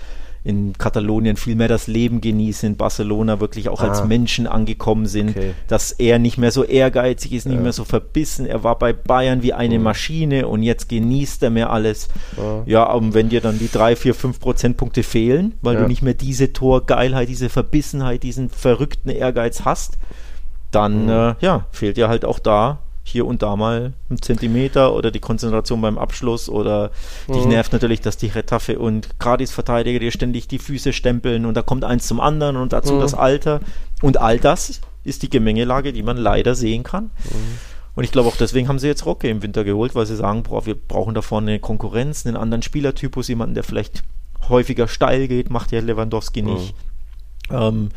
in Katalonien viel mehr das Leben genießen, in Barcelona wirklich auch als Ah. Menschen angekommen sind, Okay. dass er nicht mehr so ehrgeizig ist, nicht mehr so verbissen. Er war bei Bayern wie eine Maschine und jetzt genießt er mehr alles. Ja, und wenn dir dann die drei, vier, fünf Prozentpunkte fehlen, weil Ja. du nicht mehr diese Torgeilheit, diese Verbissenheit, diesen verrückten Ehrgeiz hast, dann äh, ja, fehlt dir halt auch da hier und da mal ein Zentimeter oder die Konzentration beim Abschluss oder dich nervt natürlich, dass die Retaffe und Gradis Verteidiger dir ständig die Füße stempeln und da kommt eins zum anderen und dazu das Alter. Und all das ist die Gemengelage, die man leider sehen kann. Und ich glaube auch deswegen haben sie jetzt Rocke im Winter geholt, weil sie sagen, boah, wir brauchen da vorne eine Konkurrenz, einen anderen Spielertypus, jemanden, der vielleicht häufiger steil geht, macht ja Lewandowski nicht. Ähm,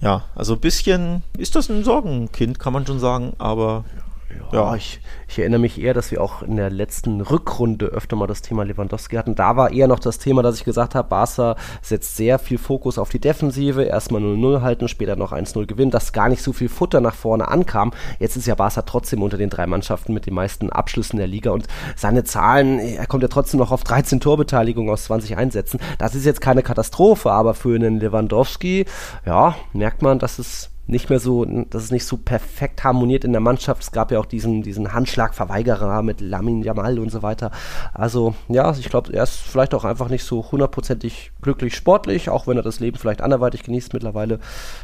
ja, also ein bisschen ist das ein Sorgenkind, kann man schon sagen, aber Ja, Ja. ich, ich erinnere mich eher, dass wir auch in der letzten Rückrunde öfter mal das Thema Lewandowski hatten. Da war eher noch das Thema, dass ich gesagt habe, Barca setzt sehr viel Fokus auf die Defensive, erstmal 0-0 halten, später noch 1-0 gewinnen, dass gar nicht so viel Futter nach vorne ankam. Jetzt ist ja Barca trotzdem unter den drei Mannschaften mit den meisten Abschlüssen der Liga und seine Zahlen, er kommt ja trotzdem noch auf 13 Torbeteiligungen aus 20 Einsätzen. Das ist jetzt keine Katastrophe, aber für einen Lewandowski, ja, merkt man, dass es nicht mehr so, dass es nicht so perfekt harmoniert in der Mannschaft. Es gab ja auch diesen, diesen Handschlagverweigerer mit Lamin Jamal und so weiter. Also, ja, ich glaube, er ist vielleicht auch einfach nicht so hundertprozentig glücklich sportlich, auch wenn er das Leben vielleicht anderweitig genießt mittlerweile.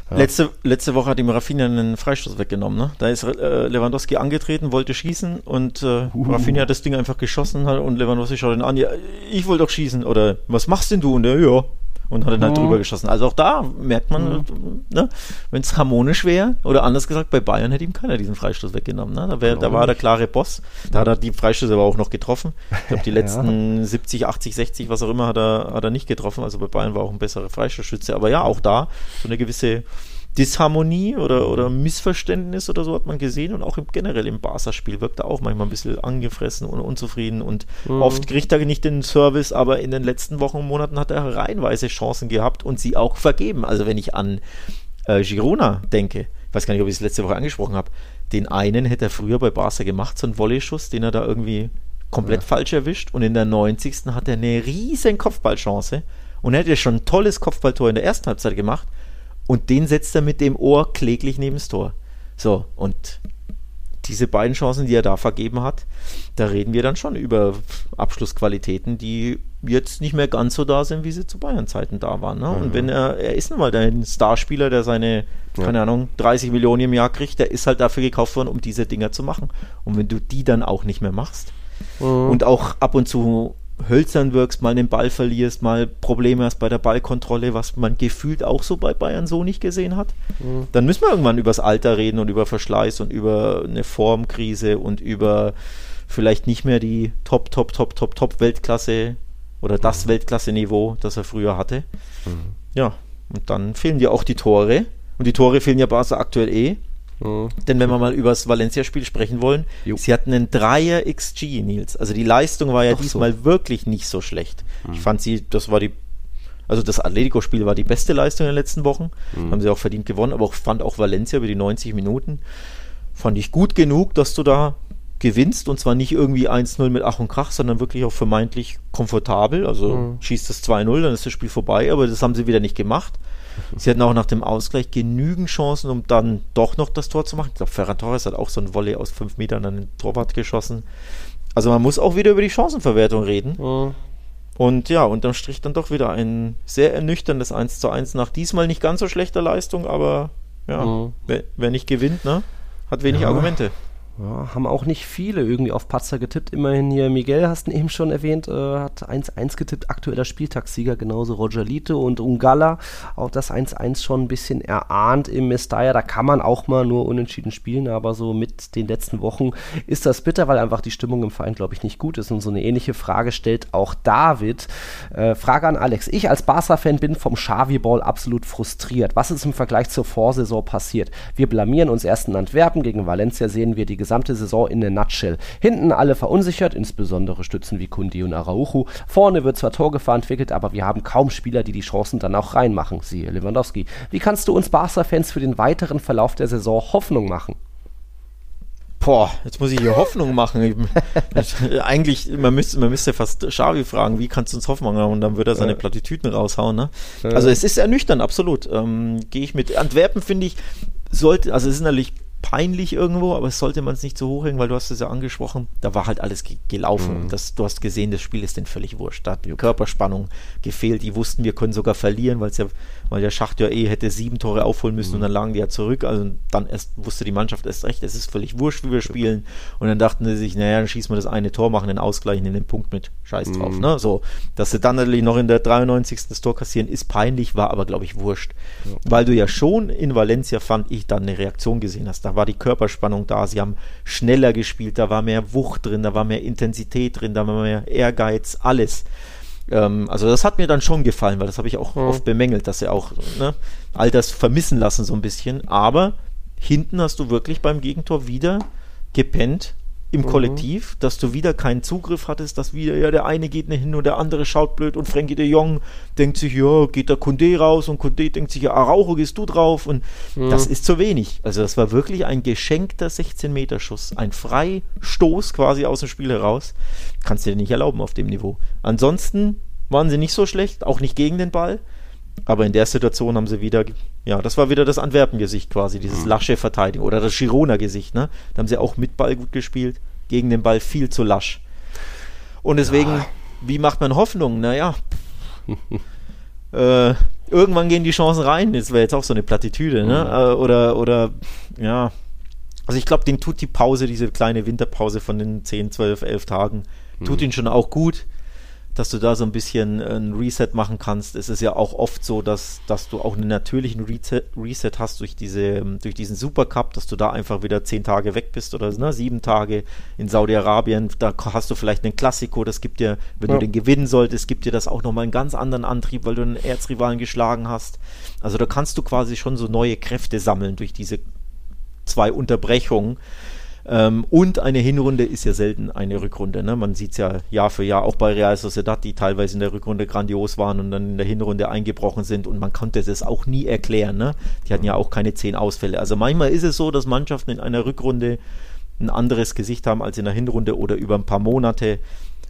Ja. letzte, letzte Woche hat ihm Rafinha einen Freistoß weggenommen. Ne? Da ist äh, Lewandowski angetreten, wollte schießen und äh, Rafinha hat das Ding einfach geschossen hat und Lewandowski schaut ihn an, ja, ich wollte doch schießen oder was machst denn du? Und er, ja. Und hat ihn halt drüber geschossen. Also auch da merkt man, ne, wenn es harmonisch wäre, oder anders gesagt, bei Bayern hätte ihm keiner diesen Freistoß weggenommen. Ne? Da, wär, da war der klare Boss. Da hat er die Freistöße aber auch noch getroffen. Ich glaube, die *laughs* letzten 70, 80, 60, was auch immer, hat er, hat er nicht getroffen. Also bei Bayern war auch ein besserer Freistoßschütze. Aber ja, auch da so eine gewisse Disharmonie oder, oder Missverständnis oder so hat man gesehen und auch im, generell im Barca-Spiel wirkt er auch manchmal ein bisschen angefressen und unzufrieden und oft kriegt er nicht den Service, aber in den letzten Wochen und Monaten hat er reihenweise Chancen gehabt und sie auch vergeben. Also wenn ich an äh, Girona denke, ich weiß gar nicht, ob ich es letzte Woche angesprochen habe, den einen hätte er früher bei Barca gemacht, so einen Volley-Schuss, den er da irgendwie komplett falsch erwischt und in der 90. hat er eine riesen Kopfballchance und er hätte schon ein tolles Kopfballtor in der ersten Halbzeit gemacht und den setzt er mit dem Ohr kläglich neben das Tor. So, und diese beiden Chancen, die er da vergeben hat, da reden wir dann schon über Abschlussqualitäten, die jetzt nicht mehr ganz so da sind, wie sie zu Bayern-Zeiten da waren. Ne? Und wenn er, er ist nun mal ein Starspieler, der seine, keine Ahnung, 30 Millionen im Jahr kriegt, der ist halt dafür gekauft worden, um diese Dinger zu machen. Und wenn du die dann auch nicht mehr machst und auch ab und zu hölzern wirkst, mal den Ball verlierst, mal Probleme hast bei der Ballkontrolle, was man gefühlt auch so bei Bayern so nicht gesehen hat, dann müssen wir irgendwann übers Alter reden und über Verschleiß und über eine Formkrise und über vielleicht nicht mehr die Top, Top, Top, Top, Top Weltklasse oder das Weltklasse-Niveau, das er früher hatte. Ja, und dann fehlen dir auch die Tore. Und die Tore fehlen ja Barca aktuell eh. Mhm. Denn wenn wir mal über das Valencia-Spiel sprechen wollen, jo. sie hatten einen Dreier XG, Nils. Also die Leistung war ja Ach diesmal so. wirklich nicht so schlecht. Mhm. Ich fand sie, das war die, also das Atletico-Spiel war die beste Leistung in den letzten Wochen. Mhm. Haben sie auch verdient gewonnen, aber ich fand auch Valencia über die 90 Minuten, fand ich gut genug, dass du da gewinnst und zwar nicht irgendwie 1-0 mit Ach und Krach, sondern wirklich auch vermeintlich komfortabel. Also mhm. schießt es 2-0, dann ist das Spiel vorbei, aber das haben sie wieder nicht gemacht. Sie hatten auch nach dem Ausgleich genügend Chancen, um dann doch noch das Tor zu machen. Ich glaube, Ferran Torres hat auch so ein Volley aus fünf Metern an den Torwart geschossen. Also man muss auch wieder über die Chancenverwertung reden. Mhm. Und ja, unterm Strich dann doch wieder ein sehr ernüchterndes 1 zu 1 nach diesmal nicht ganz so schlechter Leistung, aber ja, mhm. wer, wer, nicht gewinnt, ne, hat wenig ja. Argumente. Ja, haben auch nicht viele irgendwie auf Patzer getippt. Immerhin hier Miguel, hast du eben schon erwähnt, äh, hat 1-1 getippt, aktueller Spieltagssieger, genauso Roger Lite und Ungala. Auch das 1-1 schon ein bisschen erahnt im Mestalla. Da kann man auch mal nur unentschieden spielen, aber so mit den letzten Wochen ist das bitter, weil einfach die Stimmung im Verein, glaube ich, nicht gut ist. Und so eine ähnliche Frage stellt auch David. Äh, Frage an Alex. Ich als Barca-Fan bin vom Xavi-Ball absolut frustriert. Was ist im Vergleich zur Vorsaison passiert? Wir blamieren uns erst in Antwerpen. Gegen Valencia sehen wir die gesamte Saison in der Nutshell. Hinten alle verunsichert, insbesondere Stützen wie Kundi und Araujo. Vorne wird zwar Torgefahr entwickelt, aber wir haben kaum Spieler, die die Chancen dann auch reinmachen, siehe Lewandowski. Wie kannst du uns Barca-Fans für den weiteren Verlauf der Saison Hoffnung machen? Boah, jetzt muss ich hier Hoffnung machen. *laughs* Eigentlich, man müsste, man müsste fast Xavi fragen, wie kannst du uns Hoffnung machen? Und dann würde er seine ja. Plattitüden raushauen. Ne? Ja. Also es ist ernüchternd, absolut. Ähm, Gehe ich mit. Antwerpen finde ich, sollte, also es ist natürlich peinlich irgendwo, aber sollte man es nicht so hochhängen, weil du hast es ja angesprochen, da war halt alles ge gelaufen. Mhm. Das, du hast gesehen, das Spiel ist denen völlig wurscht. Da hat die Körperspannung gefehlt. Die wussten, wir können sogar verlieren, weil ja, weil der Schacht ja eh hätte sieben Tore aufholen müssen mhm. und dann lagen die ja zurück. Also dann erst wusste die Mannschaft erst recht, es ist völlig wurscht, wie wir spielen. Und dann dachten sie sich, naja, dann schießen wir das eine Tor, machen den Ausgleich, in den Punkt mit. Scheiß drauf. Mhm. Ne? So, dass sie dann natürlich noch in der 93. das Tor kassieren, ist peinlich, war aber, glaube ich, wurscht. Ja. Weil du ja schon in Valencia, fand ich, dann eine Reaktion gesehen hast. Da war die Körperspannung da, sie haben schneller gespielt, da war mehr Wucht drin, da war mehr Intensität drin, da war mehr Ehrgeiz, alles. Ähm, also das hat mir dann schon gefallen, weil das habe ich auch mhm. oft bemängelt, dass sie auch ne, all das vermissen lassen so ein bisschen. Aber hinten hast du wirklich beim Gegentor wieder gepennt im mhm. Kollektiv, dass du wieder keinen Zugriff hattest, dass wieder, ja, der eine geht nicht hin und der andere schaut blöd und Frankie de Jong denkt sich, ja, geht der Kunde raus und Kunde denkt sich, ja, Araujo gehst du drauf und mhm. das ist zu wenig. Also das war wirklich ein geschenkter 16-Meter-Schuss, ein Freistoß quasi aus dem Spiel heraus. Kannst du dir nicht erlauben auf dem Niveau. Ansonsten waren sie nicht so schlecht, auch nicht gegen den Ball. Aber in der Situation haben sie wieder, ja, das war wieder das Antwerpen-Gesicht quasi, dieses mhm. lasche Verteidigung oder das Girona-Gesicht, ne? Da haben sie auch mit Ball gut gespielt, gegen den Ball viel zu lasch. Und deswegen, ja. wie macht man Hoffnung? Naja, *laughs* äh, irgendwann gehen die Chancen rein. Das wäre jetzt auch so eine Plattitüde, ne? Mhm. Äh, oder, oder, ja. Also ich glaube, den tut die Pause, diese kleine Winterpause von den 10, 12, 11 Tagen, tut mhm. ihn schon auch gut dass du da so ein bisschen ein Reset machen kannst. Es ist ja auch oft so, dass, dass du auch einen natürlichen Reset, Reset hast durch, diese, durch diesen Supercup, dass du da einfach wieder zehn Tage weg bist oder ne, sieben Tage in Saudi-Arabien. Da hast du vielleicht einen Klassiko, das gibt dir, wenn ja. du den gewinnen solltest, gibt dir das auch nochmal einen ganz anderen Antrieb, weil du einen Erzrivalen geschlagen hast. Also da kannst du quasi schon so neue Kräfte sammeln durch diese zwei Unterbrechungen. Ähm, und eine Hinrunde ist ja selten eine Rückrunde. Ne? Man sieht es ja Jahr für Jahr, auch bei Real Sociedad, die teilweise in der Rückrunde grandios waren und dann in der Hinrunde eingebrochen sind und man konnte das auch nie erklären. Ne? Die hatten ja auch keine zehn Ausfälle. Also manchmal ist es so, dass Mannschaften in einer Rückrunde ein anderes Gesicht haben als in der Hinrunde oder über ein paar Monate.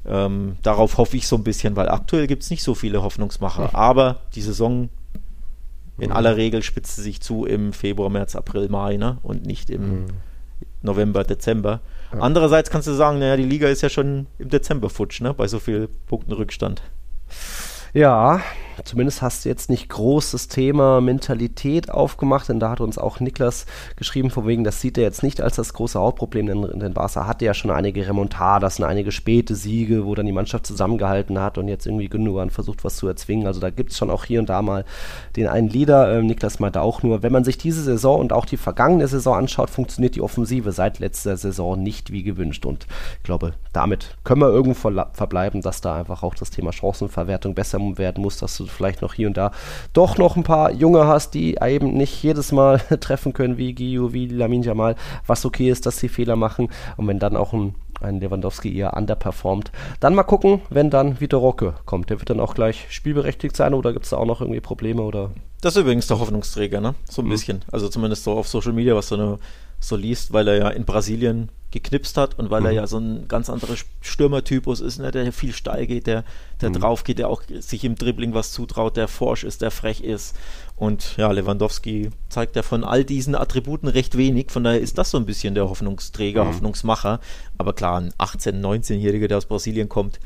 Ähm, darauf hoffe ich so ein bisschen, weil aktuell gibt es nicht so viele Hoffnungsmacher. Aber die Saison in aller Regel spitzt sie sich zu im Februar, März, April, Mai ne? und nicht im. Mhm November, Dezember. Ja. Andererseits kannst du sagen, naja, die Liga ist ja schon im Dezember futsch, ne? bei so viel Punkten Rückstand. Ja, zumindest hast du jetzt nicht groß das Thema Mentalität aufgemacht, denn da hat uns auch Niklas geschrieben, von wegen, das sieht er jetzt nicht als das große Hauptproblem, denn, denn Barca hatte ja schon einige Remontadas und einige späte Siege, wo dann die Mannschaft zusammengehalten hat und jetzt irgendwie Gündogan versucht, was zu erzwingen. Also da gibt es schon auch hier und da mal den einen Leader. Ähm, Niklas meinte auch nur, wenn man sich diese Saison und auch die vergangene Saison anschaut, funktioniert die Offensive seit letzter Saison nicht wie gewünscht. Und ich glaube, damit können wir irgendwo verbleiben, dass da einfach auch das Thema Chancenverwertung besser werden muss, dass du vielleicht noch hier und da doch noch ein paar Junge hast, die eben nicht jedes Mal *laughs* treffen können wie Gio, wie Lamin Jamal, was okay ist, dass sie Fehler machen und wenn dann auch ein ein Lewandowski eher underperformt. Dann mal gucken, wenn dann wieder Rocke kommt. Der wird dann auch gleich spielberechtigt sein oder gibt es da auch noch irgendwie Probleme oder? Das ist übrigens der Hoffnungsträger, ne? So ein mhm. bisschen. Also zumindest so auf Social Media, was so, so liest, weil er ja in Brasilien geknipst hat und weil mhm. er ja so ein ganz anderer Stürmertypus ist, ne, der viel steil geht, der, der mhm. drauf geht, der auch sich im Dribbling was zutraut, der forsch ist, der frech ist. Und ja, Lewandowski zeigt ja von all diesen Attributen recht wenig, von daher ist das so ein bisschen der Hoffnungsträger, mhm. Hoffnungsmacher. Aber klar, ein 18-, 19-Jähriger, der aus Brasilien kommt,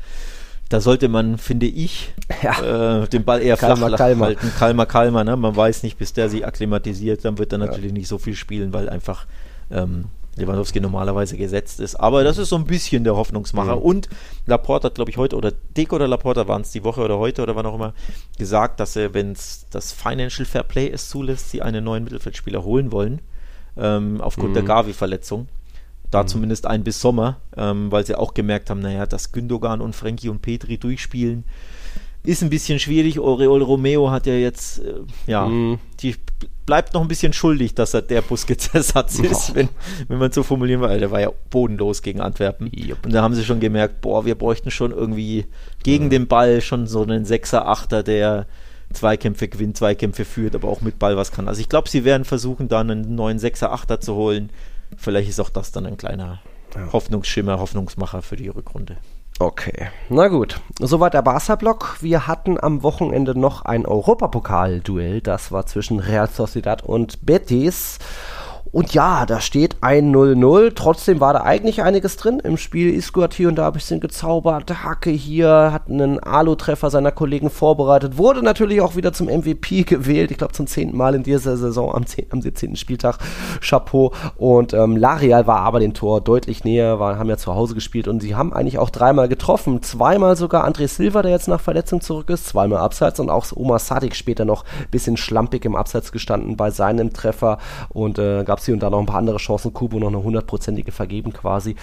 da sollte man, finde ich, *laughs* ja. äh, den Ball eher Kalmer, flach Kalmer. halten. Kalmer, Kalmer. Ne? Man weiß nicht, bis der sich akklimatisiert, dann wird er ja. natürlich nicht so viel spielen, weil einfach ähm, Lewandowski normalerweise gesetzt ist. Aber das ist so ein bisschen der Hoffnungsmacher. Mhm. Und Laporte hat, glaube ich, heute, oder Deko oder Laporte waren es die Woche oder heute oder wann auch immer, gesagt, dass er, wenn es das Financial Fair Play es zulässt, sie einen neuen Mittelfeldspieler holen wollen, ähm, aufgrund mhm. der Gavi-Verletzung. Da mhm. zumindest ein bis Sommer, ähm, weil sie auch gemerkt haben, naja, dass Gündogan und Frankie und Petri durchspielen, ist ein bisschen schwierig. Aureol Romeo hat ja jetzt, äh, ja, mhm. die bleibt noch ein bisschen schuldig, dass er der Busquets-Ersatz *laughs* ist, wenn, wenn man so formulieren will. Der war ja bodenlos gegen Antwerpen. Yep. Und da haben sie schon gemerkt, boah, wir bräuchten schon irgendwie gegen mhm. den Ball schon so einen Sechser, Achter, der Zweikämpfe gewinnt, Zweikämpfe führt, aber auch mit Ball was kann. Also ich glaube, sie werden versuchen, dann einen neuen Sechser, Achter zu holen. Vielleicht ist auch das dann ein kleiner ja. Hoffnungsschimmer, Hoffnungsmacher für die Rückrunde. Okay, na gut. Soweit der Barca-Block. Wir hatten am Wochenende noch ein Europapokal-Duell. Das war zwischen Real Sociedad und Betis. Und ja, da steht ein 0-0. Trotzdem war da eigentlich einiges drin. Im Spiel Isco hat hier und da ein bisschen gezaubert. Hacke hier, hat einen Alu-Treffer seiner Kollegen vorbereitet. Wurde natürlich auch wieder zum MVP *laughs* gewählt. Ich glaube zum zehnten Mal in dieser Saison am, 10, am 17. Spieltag. Chapeau. Und ähm, Larial war aber dem Tor deutlich näher, war, haben ja zu Hause gespielt und sie haben eigentlich auch dreimal getroffen. Zweimal sogar André Silva, der jetzt nach Verletzung zurück ist. Zweimal Abseits und auch Omar Sadik später noch ein bisschen schlampig im Abseits gestanden bei seinem Treffer. Und äh, gab es hier und da noch ein paar andere Chancen. Kubo noch eine hundertprozentige vergeben quasi.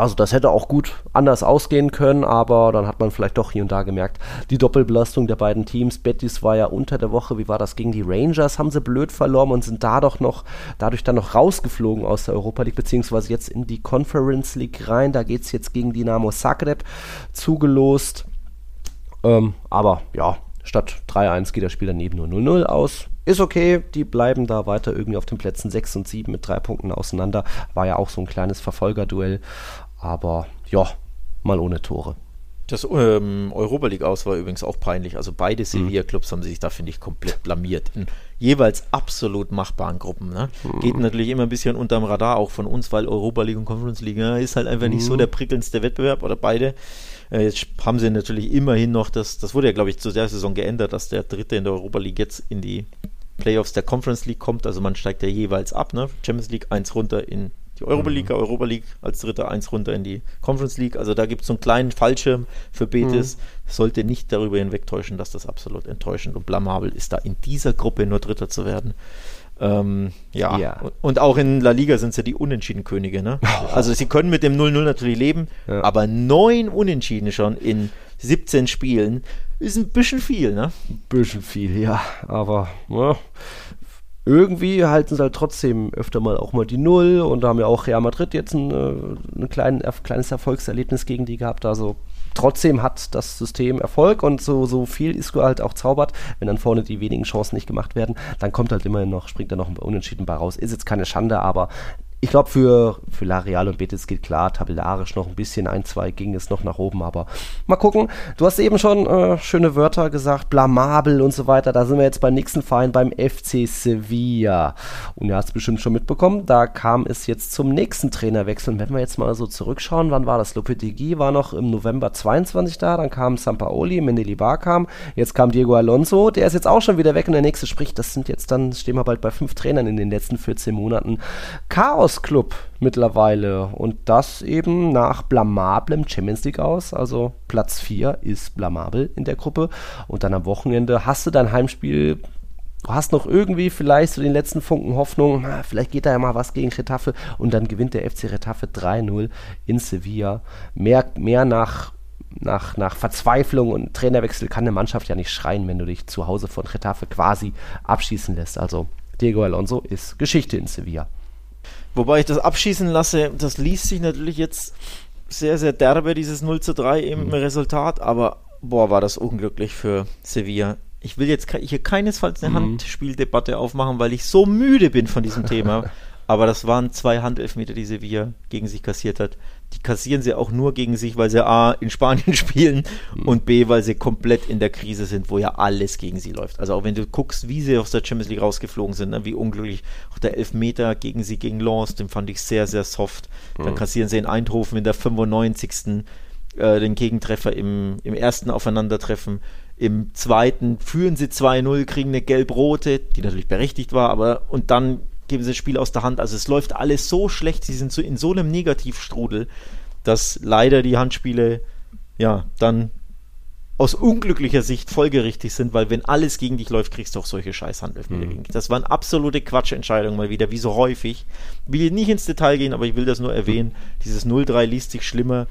Also das hätte auch gut anders ausgehen können, aber dann hat man vielleicht doch hier und da gemerkt, die Doppelbelastung der beiden Teams. Betis war ja unter der Woche, wie war das gegen die Rangers, haben sie blöd verloren und sind da doch noch, dadurch dann noch rausgeflogen aus der Europa League, beziehungsweise jetzt in die Conference League rein. Da geht es jetzt gegen Dynamo Zagreb zugelost. Ähm, aber ja, statt 3-1 geht das Spiel daneben nur 0-0 aus ist okay, die bleiben da weiter irgendwie auf den Plätzen 6 und 7 mit drei Punkten auseinander. War ja auch so ein kleines Verfolgerduell, aber ja, mal ohne Tore. Das ähm, Europa League aus war übrigens auch peinlich. Also beide mhm. Sevilla-Clubs haben sich da, finde ich, komplett blamiert. In jeweils absolut machbaren Gruppen. Ne? Mhm. Geht natürlich immer ein bisschen unterm Radar auch von uns, weil Europa League und Conference League ja, ist halt einfach mhm. nicht so mhm. der prickelndste Wettbewerb oder beide. Äh, jetzt haben sie natürlich immerhin noch das, das wurde ja, glaube ich, zu der Saison geändert, dass der Dritte in der Europa League jetzt in die Playoffs der Conference League kommt. Also man steigt ja jeweils ab, ne? Champions League eins runter in die Europa League, mhm. Europa League als Dritter eins runter in die Conference League. Also da gibt es so einen kleinen Fallschirm für Betis. Mhm. Sollte nicht darüber hinwegtäuschen, dass das absolut enttäuschend und blamabel ist, da in dieser Gruppe nur Dritter zu werden. Ähm, ja. ja. Und auch in La Liga sind sie ja die Unentschieden-Könige. Ne? Oh. *laughs* Also sie können mit dem 0-0 natürlich leben, ja. aber neun Unentschieden schon in 17 Spielen ist ein bisschen viel, ne? Ein bisschen viel, ja. Aber ja, irgendwie halten sie halt trotzdem öfter mal auch mal die Null und da haben ja auch Real Madrid jetzt ein, äh, ein klein, kleines Erfolgserlebnis gegen die gehabt. Also trotzdem hat das System Erfolg und so, so viel Isco halt auch zaubert, wenn dann vorne die wenigen Chancen nicht gemacht werden, dann kommt halt immerhin noch, springt da noch ein Unentschieden bei raus. Ist jetzt keine Schande, aber ich glaube, für, für La Real und Betis geht klar, tabellarisch noch ein bisschen, ein, zwei ging es noch nach oben, aber mal gucken. Du hast eben schon äh, schöne Wörter gesagt, blamabel und so weiter. Da sind wir jetzt beim nächsten Verein, beim FC Sevilla. Und ihr habt es bestimmt schon mitbekommen, da kam es jetzt zum nächsten Trainerwechsel. Und wenn wir jetzt mal so zurückschauen, wann war das? Lopetegui war noch im November 22 da, dann kam Sampaoli, Mendelibar kam, jetzt kam Diego Alonso, der ist jetzt auch schon wieder weg und der nächste spricht, das sind jetzt dann, stehen wir bald bei fünf Trainern in den letzten 14 Monaten. Chaos Club mittlerweile. Und das eben nach blamablem Champions League aus. Also Platz 4 ist blamabel in der Gruppe. Und dann am Wochenende hast du dein Heimspiel. Du hast noch irgendwie vielleicht so den letzten Funken Hoffnung, na, vielleicht geht da ja mal was gegen Retafe und dann gewinnt der FC Retafe 3-0 in Sevilla. Mehr, mehr nach nach, nach Verzweiflung und Trainerwechsel kann eine Mannschaft ja nicht schreien, wenn du dich zu Hause von Retafe quasi abschießen lässt. Also Diego Alonso ist Geschichte in Sevilla. Wobei ich das abschießen lasse, das liest sich natürlich jetzt sehr, sehr derbe, dieses 0 zu 3 im mhm. Resultat, aber boah, war das unglücklich für Sevilla. Ich will jetzt hier keinesfalls eine mhm. Handspieldebatte aufmachen, weil ich so müde bin von diesem Thema. *laughs* Aber das waren zwei Handelfmeter, die Sevilla gegen sich kassiert hat. Die kassieren sie auch nur gegen sich, weil sie A in Spanien *laughs* spielen mhm. und B, weil sie komplett in der Krise sind, wo ja alles gegen sie läuft. Also auch wenn du guckst, wie sie aus der Champions League rausgeflogen sind, ne, wie unglücklich. Auch der Elfmeter gegen sie gegen Lens, den fand ich sehr, sehr soft. Mhm. Dann kassieren sie in Eindhoven in der 95. Äh, den Gegentreffer im, im ersten Aufeinandertreffen. Im zweiten führen sie 2-0, kriegen eine gelb-rote, die natürlich berechtigt war, aber und dann geben sie das Spiel aus der Hand. Also es läuft alles so schlecht, sie sind so in so einem Negativstrudel, dass leider die Handspiele ja dann aus unglücklicher Sicht folgerichtig sind, weil wenn alles gegen dich läuft, kriegst du auch solche Scheißhandelfmeter mhm. gegen dich. Das waren absolute Quatschentscheidungen mal wieder, wie so häufig. Will nicht ins Detail gehen, aber ich will das nur erwähnen. Dieses 0-3 liest sich schlimmer.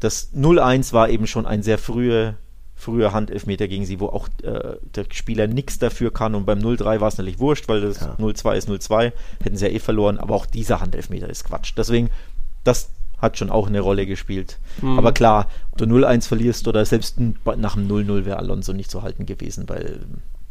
Das 0-1 war eben schon ein sehr frühe früher Handelfmeter gegen sie, wo auch äh, der Spieler nichts dafür kann. Und beim 0-3 war es natürlich wurscht, weil das ja. 0-2 ist 0-2, hätten sie ja eh verloren. Aber auch dieser Handelfmeter ist Quatsch. Deswegen, das hat schon auch eine Rolle gespielt. Mhm. Aber klar, ob du 0-1 verlierst oder selbst nach dem 0-0 wäre Alonso nicht zu halten gewesen, weil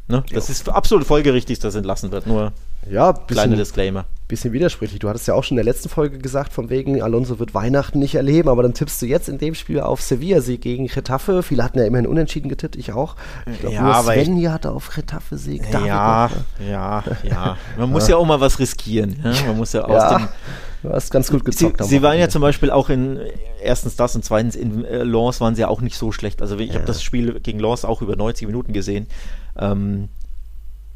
ne, das ist absolut folgerichtig, dass entlassen wird. Nur ja, kleiner Disclaimer bisschen widersprüchlich. Du hattest ja auch schon in der letzten Folge gesagt, von wegen Alonso wird Weihnachten nicht erleben, aber dann tippst du jetzt in dem Spiel auf Sevilla-Sieg gegen Retafe. Viele hatten ja immerhin unentschieden getippt, ich auch. Ich glaube, ja, nur hatte auf Retafe-Sieg. Ja, ja, ja. Man muss ja auch mal was riskieren. Ja? Man muss ja aus ja. dem Du hast ganz gut gezockt. Sie, sie waren ja zum Beispiel auch in, erstens das und zweitens in äh, Lens waren sie ja auch nicht so schlecht. Also ich ja. habe das Spiel gegen Lens auch über 90 Minuten gesehen. Ähm,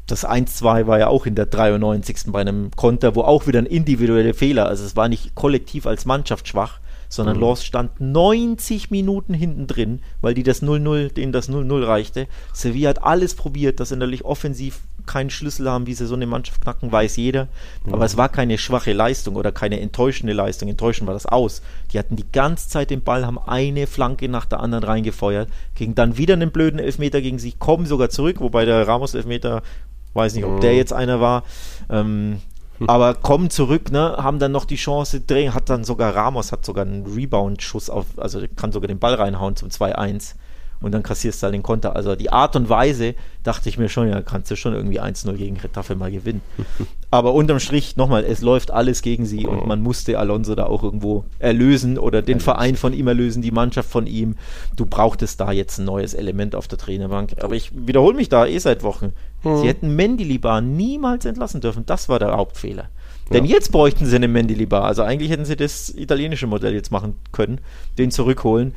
das 1-2 war ja auch in der 93. bei einem Konter, wo auch wieder ein individueller Fehler, also es war nicht kollektiv als Mannschaft schwach, sondern mhm. Lors stand 90 Minuten hinten drin, weil die das 0-0, denen das 0-0 reichte. Sevilla hat alles probiert, dass sie natürlich offensiv keinen Schlüssel haben, wie sie so eine Mannschaft knacken, weiß jeder. Mhm. Aber es war keine schwache Leistung oder keine enttäuschende Leistung. Enttäuschend war das aus. Die hatten die ganze Zeit den Ball, haben eine Flanke nach der anderen reingefeuert, kriegen dann wieder einen blöden Elfmeter gegen sich, kommen sogar zurück, wobei der Ramos-Elfmeter Weiß nicht, ob der mhm. jetzt einer war. Ähm, hm. aber kommen zurück, ne, haben dann noch die Chance, drehen, hat dann sogar Ramos, hat sogar einen Rebound-Schuss auf, also kann sogar den Ball reinhauen zum 2-1 und dann kassierst du halt den Konter. Also die Art und Weise, dachte ich mir schon, ja, kannst du schon irgendwie 1-0 gegen Retafe mal gewinnen. *laughs* Aber unterm Strich, nochmal, es läuft alles gegen sie und man musste Alonso da auch irgendwo erlösen oder den Verein von ihm erlösen, die Mannschaft von ihm. Du brauchtest da jetzt ein neues Element auf der Trainerbank. Aber ich wiederhole mich da eh seit Wochen. Mhm. Sie hätten Mendilibar niemals entlassen dürfen. Das war der Hauptfehler. Denn ja. jetzt bräuchten sie einen Mendilibar. Also eigentlich hätten sie das italienische Modell jetzt machen können, den zurückholen.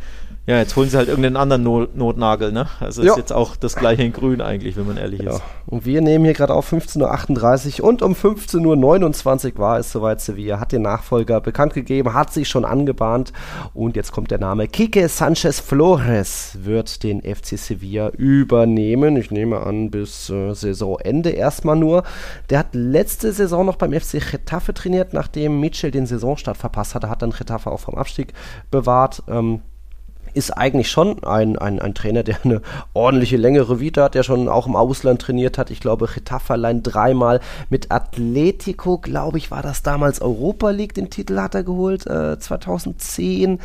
Ja, jetzt holen sie halt irgendeinen anderen Not Notnagel, ne? Also ja. ist jetzt auch das gleiche in Grün eigentlich, wenn man ehrlich ja. ist. Und wir nehmen hier gerade auf 15.38 Uhr und um 15.29 Uhr war es soweit. Sevilla hat den Nachfolger bekannt gegeben, hat sich schon angebahnt und jetzt kommt der Name Kike Sanchez Flores wird den FC Sevilla übernehmen. Ich nehme an, bis äh, Saisonende erstmal nur. Der hat letzte Saison noch beim FC Getafe trainiert, nachdem Mitchell den Saisonstart verpasst hatte, hat dann Getafe auch vom Abstieg bewahrt. Ähm, ist eigentlich schon ein, ein, ein Trainer, der eine ordentliche längere Vita hat, der schon auch im Ausland trainiert hat. Ich glaube, Getafe allein dreimal mit Atletico, glaube ich, war das damals Europa League, den Titel hat er geholt, äh, 2010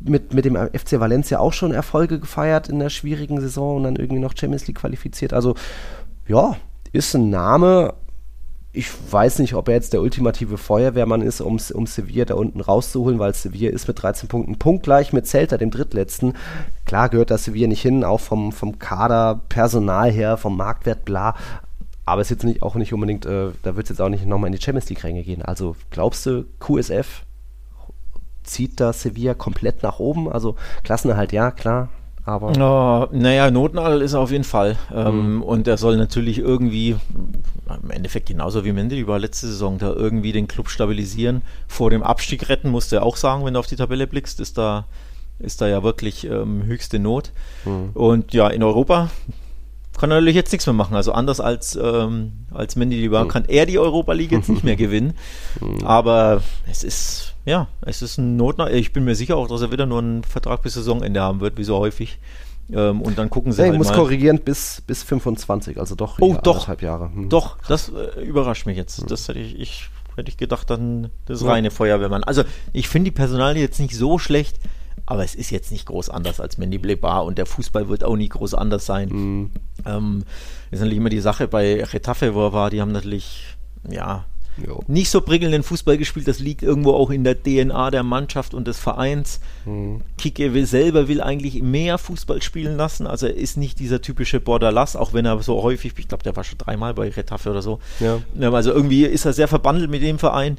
mit, mit dem FC Valencia auch schon Erfolge gefeiert in der schwierigen Saison und dann irgendwie noch Champions League qualifiziert. Also ja, ist ein Name, ich weiß nicht, ob er jetzt der ultimative Feuerwehrmann ist, um, um Sevilla da unten rauszuholen, weil Sevilla ist mit 13 Punkten punktgleich mit Celta, dem drittletzten. Klar gehört das Sevilla nicht hin, auch vom, vom Kader, Personal her, vom Marktwert, bla. Aber es ist jetzt nicht, auch nicht unbedingt, äh, da wird es jetzt auch nicht nochmal in die Champions League-Ränge gehen. Also glaubst du, QSF zieht da Sevilla komplett nach oben? Also Klassenerhalt, ja, klar, aber. Oh, naja, Notnagel ist er auf jeden Fall. Ähm, mhm. Und er soll natürlich irgendwie, im Endeffekt genauso wie Mendy war letzte Saison, da irgendwie den Club stabilisieren. Vor dem Abstieg retten, musst du ja auch sagen, wenn du auf die Tabelle blickst, ist da, ist da ja wirklich ähm, höchste Not. Mhm. Und ja, in Europa kann er natürlich jetzt nichts mehr machen. Also anders als, ähm, als Mendy Libar mhm. kann er die Europa League jetzt nicht mehr *laughs* gewinnen. Mhm. Aber es ist ja, es ist ein Notnah. Ich bin mir sicher auch, dass er wieder nur einen Vertrag bis Saisonende haben wird, wie so häufig. Ähm, und dann gucken sie nee, halt ich muss mal. korrigieren, bis, bis 25, also doch Oh, ja, doch. anderthalb Jahre. Hm. Doch, das äh, überrascht mich jetzt. Das hätte ich, ich hätte ich gedacht, dann das Ja. reine Feuerwehrmann. Also ich finde die Personalie jetzt nicht so schlecht, aber es ist jetzt nicht groß anders als Mandy Blebar und der Fußball wird auch nie groß anders sein. Mhm. Ähm, ist natürlich immer die Sache bei Retafe, wo er war, die haben natürlich, ja, Jo. nicht so prickelnden Fußball gespielt. Das liegt irgendwo auch in der DNA der Mannschaft und des Vereins. Mhm. Kike will selber will eigentlich mehr Fußball spielen lassen. Also er ist nicht dieser typische Borderlass, auch wenn er so häufig, ich glaube, der war schon dreimal bei Retafe oder so. Ja. Also irgendwie ist er sehr verbandelt mit dem Verein.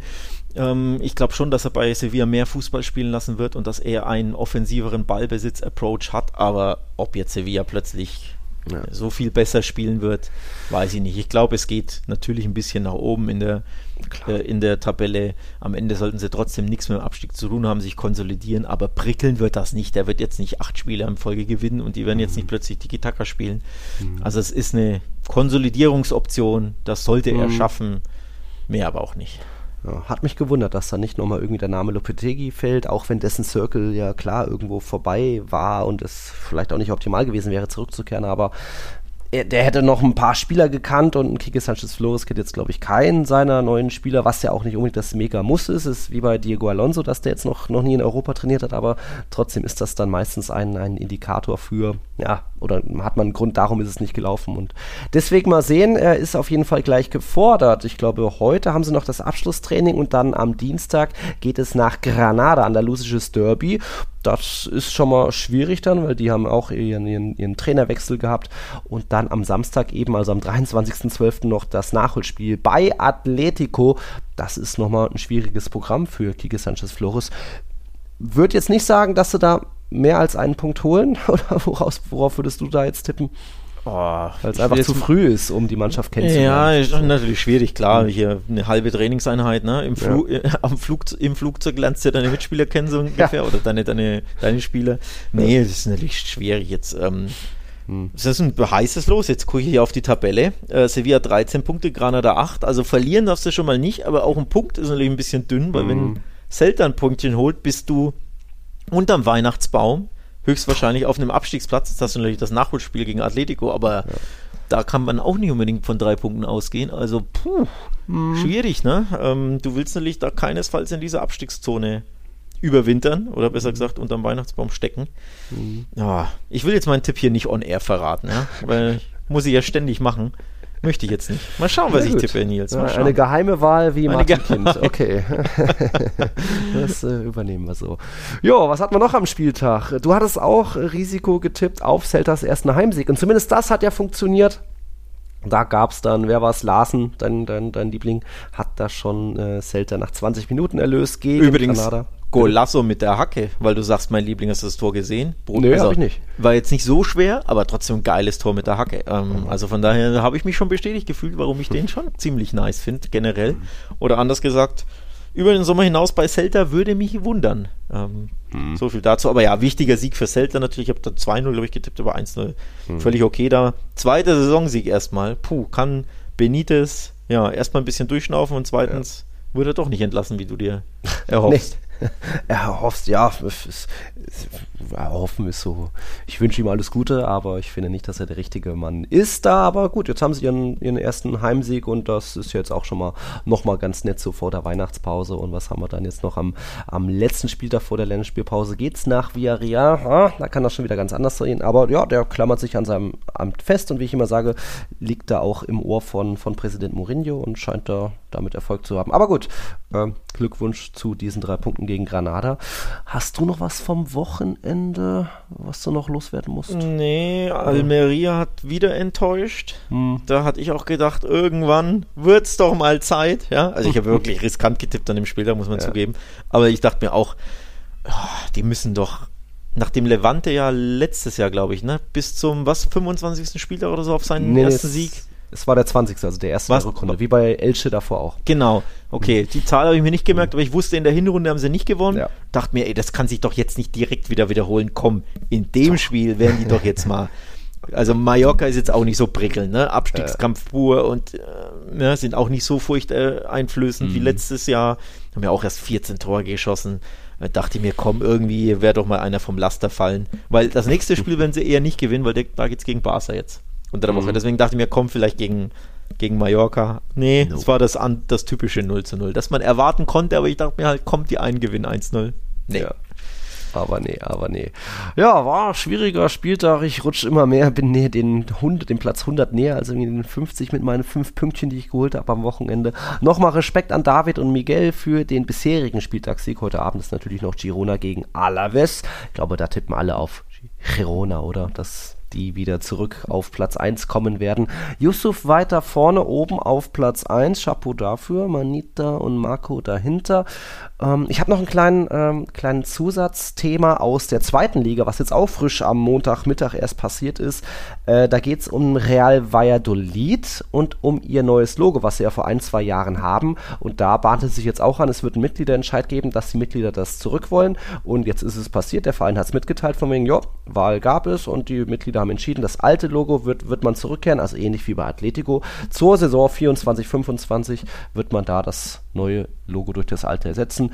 Ähm, ich glaube schon, dass er bei Sevilla mehr Fußball spielen lassen wird und dass er einen offensiveren Ballbesitz-Approach hat. Aber ob jetzt Sevilla plötzlich Ja. so viel besser spielen wird, weiß ich nicht. Ich glaube, es geht natürlich ein bisschen nach oben in der, äh, in der Tabelle. Am Ende sollten sie trotzdem nichts mit dem Abstieg zu tun haben, sich konsolidieren, aber prickeln wird das nicht. Der wird jetzt nicht acht Spiele in Folge gewinnen und die werden jetzt nicht plötzlich Tiki-Taka spielen. Also es ist eine Konsolidierungsoption, das sollte er Mhm. schaffen, mehr aber auch nicht. Ja, hat mich gewundert, dass da nicht nochmal irgendwie der Name Lopetegui fällt, auch wenn dessen Circle ja klar irgendwo vorbei war und es vielleicht auch nicht optimal gewesen wäre, zurückzukehren, aber er, der hätte noch ein paar Spieler gekannt und Kike Sanchez Flores kennt jetzt, glaube ich, keinen seiner neuen Spieler, was ja auch nicht unbedingt das Mega-Muss ist. Es ist wie bei Diego Alonso, dass der jetzt noch, noch nie in Europa trainiert hat, aber trotzdem ist das dann meistens ein, ein Indikator für, ja, oder hat man einen Grund, darum ist es nicht gelaufen. Und deswegen mal sehen, er ist auf jeden Fall gleich gefordert. Ich glaube, heute haben sie noch das Abschlusstraining und dann am Dienstag geht es nach Granada, andalusisches Derby. Das ist schon mal schwierig dann, weil die haben auch ihren, ihren, ihren Trainerwechsel gehabt und dann am Samstag eben, also am 23.12. noch das Nachholspiel bei Atletico. Das ist nochmal ein schwieriges Programm für Kike Sanchez Flores. Würde jetzt nicht sagen, dass sie da mehr als einen Punkt holen *laughs* oder woraus, worauf würdest du da jetzt tippen? Oh, Weil es einfach zu früh ist, um die Mannschaft Ja, kennenzulernen. ist natürlich schwierig, klar. Hier eine halbe Trainingseinheit, ne? Im, Flu äh, am Flug, Im Flugzeug lernst du ja deine Mitspieler kennen, so ungefähr, oder deine, deine, deine Spieler. Nee, das ist natürlich schwierig jetzt. Ähm, Hm. Es ist ein heißes Los. Jetzt gucke ich hier auf die Tabelle. Äh, Sevilla 13 Punkte, Granada 8. Also verlieren darfst du schon mal nicht, aber auch ein Punkt ist natürlich ein bisschen dünn, weil Hm. wenn Celta ein Punktchen holt, bist du unterm Weihnachtsbaum. Höchstwahrscheinlich auf einem Abstiegsplatz. Hast du natürlich das Nachholspiel gegen Atletico, aber da kann man auch nicht unbedingt von drei Punkten ausgehen. Also, puh, schwierig, ne? Ähm, du willst natürlich da keinesfalls in dieser Abstiegszone überwintern oder besser gesagt unterm Weihnachtsbaum stecken. Ja, ich will jetzt meinen Tipp hier nicht on air verraten, ja? *laughs* weil muss ich ja ständig machen. Möchte ich jetzt nicht. Mal schauen, was ich tippe, Nils. Mal eine geheime Wahl wie Eine Martin Kind. Okay. *laughs* das äh, übernehmen wir so. Jo, was hat man noch am Spieltag? Du hattest auch Risiko getippt auf Celtas ersten Heimsieg. Und zumindest das hat ja funktioniert. Da gab es dann, wer war es? Larsen, dein, dein, dein Liebling, hat da schon äh, Celta nach 20 Minuten erlöst gegen Übrigens, Granada. Golasso mit der Hacke, weil du sagst, mein Liebling, hast du das Tor gesehen? Brot- Nö, hab ich nicht. War jetzt nicht so schwer, aber trotzdem ein geiles Tor mit der Hacke. Ähm, Also von daher habe ich mich schon bestätigt gefühlt, warum ich den schon ziemlich nice finde, generell. Oder anders gesagt, über den Sommer hinaus bei Celta würde mich wundern. Ähm, So viel dazu. Aber ja, wichtiger Sieg für Celta natürlich. Ich habe da 2-0, glaube ich, getippt, aber 1-0. Völlig okay da. Zweiter Saisonsieg erstmal. Puh, kann Benitez ja erstmal ein bisschen durchschnaufen und zweitens wird er doch nicht entlassen, wie du dir erhoffst. *laughs* Erhoffst, ja, es es, erhoffen ist so. Ich wünsche ihm alles Gute, aber ich finde nicht, dass er der richtige Mann ist da. Aber gut, jetzt haben sie ihren, ihren ersten Heimsieg und das ist jetzt auch schon mal nochmal ganz nett so vor der Weihnachtspause. Und was haben wir dann jetzt noch am, am letzten Spieltag vor der Länderspielpause? Geht's nach Villarreal? Ah, da kann das schon wieder ganz anders sein. Aber ja, der klammert sich an seinem Amt fest und wie ich immer sage, liegt da auch im Ohr von, von Präsident Mourinho und scheint da damit Erfolg zu haben. Aber gut, ähm, Glückwunsch zu diesen drei Punkten gegen Granada. Hast du noch was vom Wochenende, was du noch loswerden musst? Nee, Almeria hat wieder enttäuscht. Hm. Da hatte ich auch gedacht, irgendwann wird's doch mal Zeit. Ja, also ich habe *laughs* wirklich riskant getippt an dem Spiel, da muss man Ja. zugeben. Aber ich dachte mir auch, ah, die müssen doch, nachdem Levante ja letztes Jahr, glaube ich, ne, bis zum was 25. Spieltag oder so auf seinen Nee, ersten es, Sieg. Es war der 20. also der erste Was? der Rückrunde, wie bei Elche davor auch. Genau, okay. Die Zahl habe ich mir nicht gemerkt, aber ich wusste, in der Hinrunde haben sie nicht gewonnen. Ja. Dachte mir, ey, das kann sich doch jetzt nicht direkt wieder wiederholen. Komm, in dem Spiel werden die doch jetzt mal. *laughs* Also Mallorca ist jetzt auch nicht so prickelnd, ne? Abstiegskampf pur und äh, ne, sind auch nicht so furchteinflößend wie letztes Jahr. Haben ja auch erst 14 Tore geschossen. Da dachte ich mir, komm, irgendwie wäre doch mal einer vom Laster fallen. Weil das nächste Spiel *laughs* werden sie eher nicht gewinnen, weil der, da geht es gegen Barca jetzt unter der Woche. Deswegen dachte ich mir, komm, vielleicht gegen, gegen Mallorca. Nee, Nope. es war das, an, das typische 0 zu 0, das man erwarten konnte, aber ich dachte mir halt, kommt die einen Gewinn 1-0. Nee. Ja. Aber nee, aber nee. Ja, war schwieriger Spieltag. Ich rutsche immer mehr, bin näher den 100, dem Platz 100 näher, also irgendwie den 50 mit meinen fünf Pünktchen, die ich geholt habe am Wochenende. Nochmal Respekt an David und Miguel für den bisherigen Spieltagssieg. Heute Abend ist natürlich noch Girona gegen Alaves. Ich glaube, da tippen alle auf Girona, oder? Das die wieder zurück auf Platz 1 kommen werden. Yusuf weiter vorne oben auf Platz 1. Chapeau dafür. Manita und Marco dahinter. Ähm, ich habe noch einen kleinen, ähm, kleinen Zusatzthema aus der zweiten Liga, was jetzt auch frisch am Montagmittag erst passiert ist. Äh, da geht es um Real Valladolid und um ihr neues Logo, was sie ja vor ein, zwei Jahren haben. Und da bahnt es sich jetzt auch an, es wird einen Mitgliederentscheid geben, dass die Mitglieder das zurück wollen. Und jetzt ist es passiert. Der Verein hat es mitgeteilt, von wegen, ja, Wahl gab es und die Mitglieder haben entschieden, das alte Logo wird, wird man zurückkehren, also ähnlich wie bei Atletico. Zur Saison 24, 25 wird man da das neue Logo durch das alte ersetzen.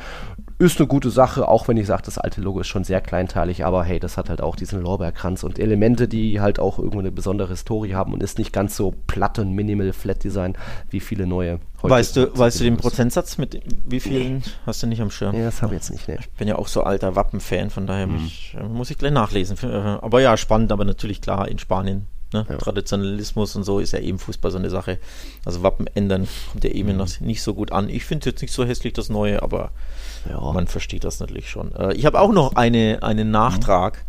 Ist eine gute Sache, auch wenn ich sage, das alte Logo ist schon sehr kleinteilig, aber hey, das hat halt auch diesen Lorbeerkranz und Elemente, die halt auch irgendwo eine besondere Historie haben und ist nicht ganz so platt und minimal Flat Design wie viele neue. heute Weißt du, weißt du den. Prozentsatz mit wie vielen hast du nicht am Schirm? Ja, das habe ich jetzt nicht, ne. Ich bin ja auch so alter Wappen-Fan, von daher muss, ich, äh, muss ich gleich nachlesen. Äh, Aber ja, spannend, aber natürlich klar in Spanien. Ne? Ja. Traditionalismus und so ist ja eben Fußball so eine Sache. Also Wappen ändern kommt ja Mhm. eben noch nicht so gut an. Ich finde es jetzt nicht so hässlich, das Neue, aber Ja. man versteht das natürlich schon. Äh, ich habe auch noch eine, einen Nachtrag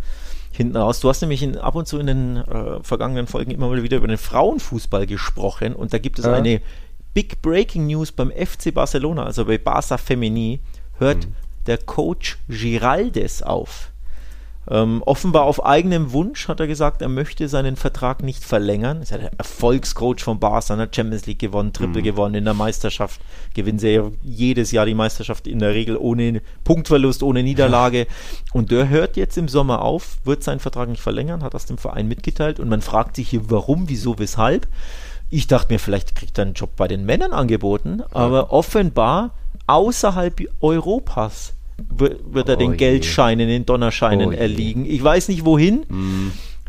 hinten raus. Du hast nämlich in, ab und zu in den äh, vergangenen Folgen immer mal wieder über den Frauenfußball gesprochen und da gibt es Ja. eine Big Breaking News beim FC Barcelona, also bei Barça Femini, hört der Coach Giraldes auf. Ähm, offenbar auf eigenem Wunsch hat er gesagt, er möchte seinen Vertrag nicht verlängern. Ist ja der Erfolgscoach von Barca, ne? Champions League gewonnen, Triple gewonnen in der Meisterschaft. Gewinnen sie ja jedes Jahr die Meisterschaft in der Regel ohne Punktverlust, ohne Niederlage. Und der hört jetzt im Sommer auf, wird seinen Vertrag nicht verlängern, hat das dem Verein mitgeteilt. Und man fragt sich hier, warum, wieso, weshalb. Ich dachte mir, vielleicht kriegt er einen Job bei den Männern angeboten, aber offenbar außerhalb Europas wird er Oh den je. Geldscheinen, den Donnerscheinen Oh je. erliegen. Ich weiß nicht wohin.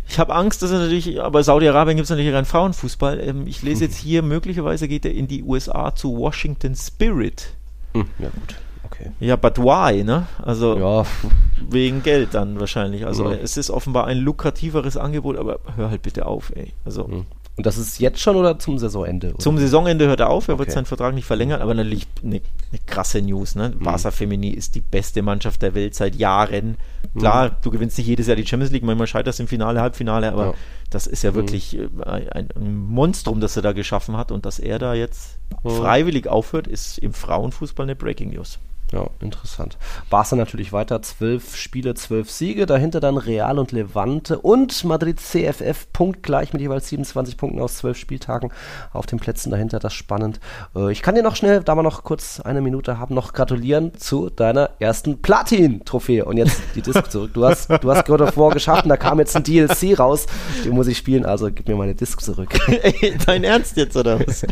Ich habe Angst, dass er natürlich, aber Saudi-Arabien gibt es natürlich keinen Frauenfußball. Ähm, ich lese jetzt hier, möglicherweise geht er in die USA zu Washington Spirit. Hm, ja, gut. Okay. Ja, but why, ne? Also Ja, wegen Geld dann wahrscheinlich. Also Ja. es ist offenbar ein lukrativeres Angebot, aber hör halt bitte auf, ey. Also und das ist jetzt schon oder zum Saisonende? Oder? zum Saisonende hört er auf, er wird Okay. seinen Vertrag nicht verlängern, aber natürlich eine, eine krasse News. Ne? Mhm. Barca Femini ist die beste Mannschaft der Welt seit Jahren. Klar, du gewinnst nicht jedes Jahr die Champions League, manchmal scheiterst im Finale, Halbfinale, aber Ja. Mhm. das ist ja wirklich äh, ein, ein Monstrum, das er da geschaffen hat und dass er da jetzt freiwillig aufhört, ist im Frauenfußball eine Breaking News. Ja, interessant. Barca natürlich weiter, zwölf Spiele, zwölf Siege, dahinter dann Real und Levante und Madrid CFF punktgleich mit jeweils 27 Punkten aus zwölf Spieltagen auf den Plätzen dahinter, das ist spannend. Äh, ich kann dir noch schnell, da wir noch kurz eine Minute haben, noch gratulieren zu deiner ersten Platin-Trophäe und jetzt die Disc zurück. Du hast, du hast God of War geschafft und da kam jetzt ein DLC raus, den muss ich spielen, also gib mir meine Disc zurück. Ey, *laughs* dein Ernst jetzt, oder was?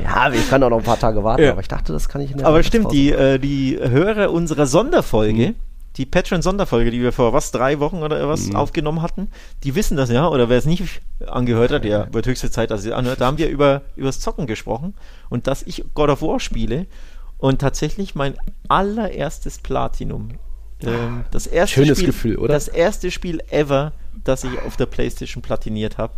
ja, ich kann auch noch ein paar Tage warten, Ja. aber ich dachte, das kann ich in der Aber stimmt, die, Mittagspause äh, die Hörer unserer Sonderfolge, Mhm. die Patreon-Sonderfolge, die wir vor was, drei Wochen oder was Mhm. aufgenommen hatten, die wissen das ja, oder wer es nicht angehört hat, ja, wird höchste Zeit, dass ihr es anhört, da haben wir über übers Zocken gesprochen und dass ich God of War spiele und tatsächlich mein allererstes Platinum, ähm, das erste Schönes Spiel, Gefühl, oder? Das erste Spiel ever, das ich auf der Playstation platiniert habe.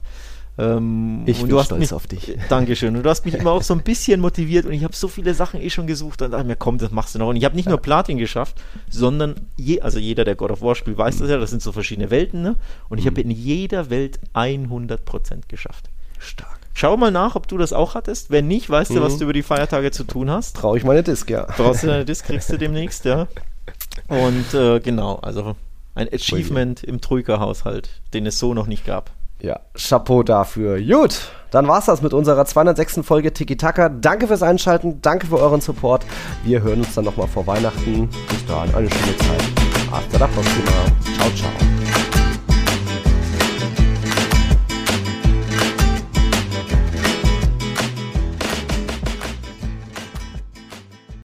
Ähm, Ich und bin du hast stolz mich, auf dich. *laughs* Dankeschön. Und du hast mich *laughs* immer auch so ein bisschen motiviert und ich habe so viele Sachen eh schon gesucht und dachte mir, komm, das machst du noch. Und ich habe nicht nur Platin geschafft, sondern je, also jeder, der God of War spielt, weiß das ja, das sind so verschiedene Welten, ne? Und ich habe in jeder Welt 100% geschafft. Stark. Schau mal nach, ob du das auch hattest. Wenn nicht, weißt du, was Mhm. du über die Feiertage zu tun hast. Traue ich meine Disc, ja. Brauchst du deine Disc, *laughs* kriegst du demnächst, ja. Und äh, genau, also ein Achievement im Troika-Haushalt, den es so noch nicht gab. Ja, Chapeau dafür. Gut, dann war's das mit unserer 206. Folge Tiki Taka. Danke fürs Einschalten, danke für euren Support. Wir hören uns dann nochmal vor Weihnachten. Bis dahin, eine schöne Zeit. Hasta la próxima. Ciao, ciao.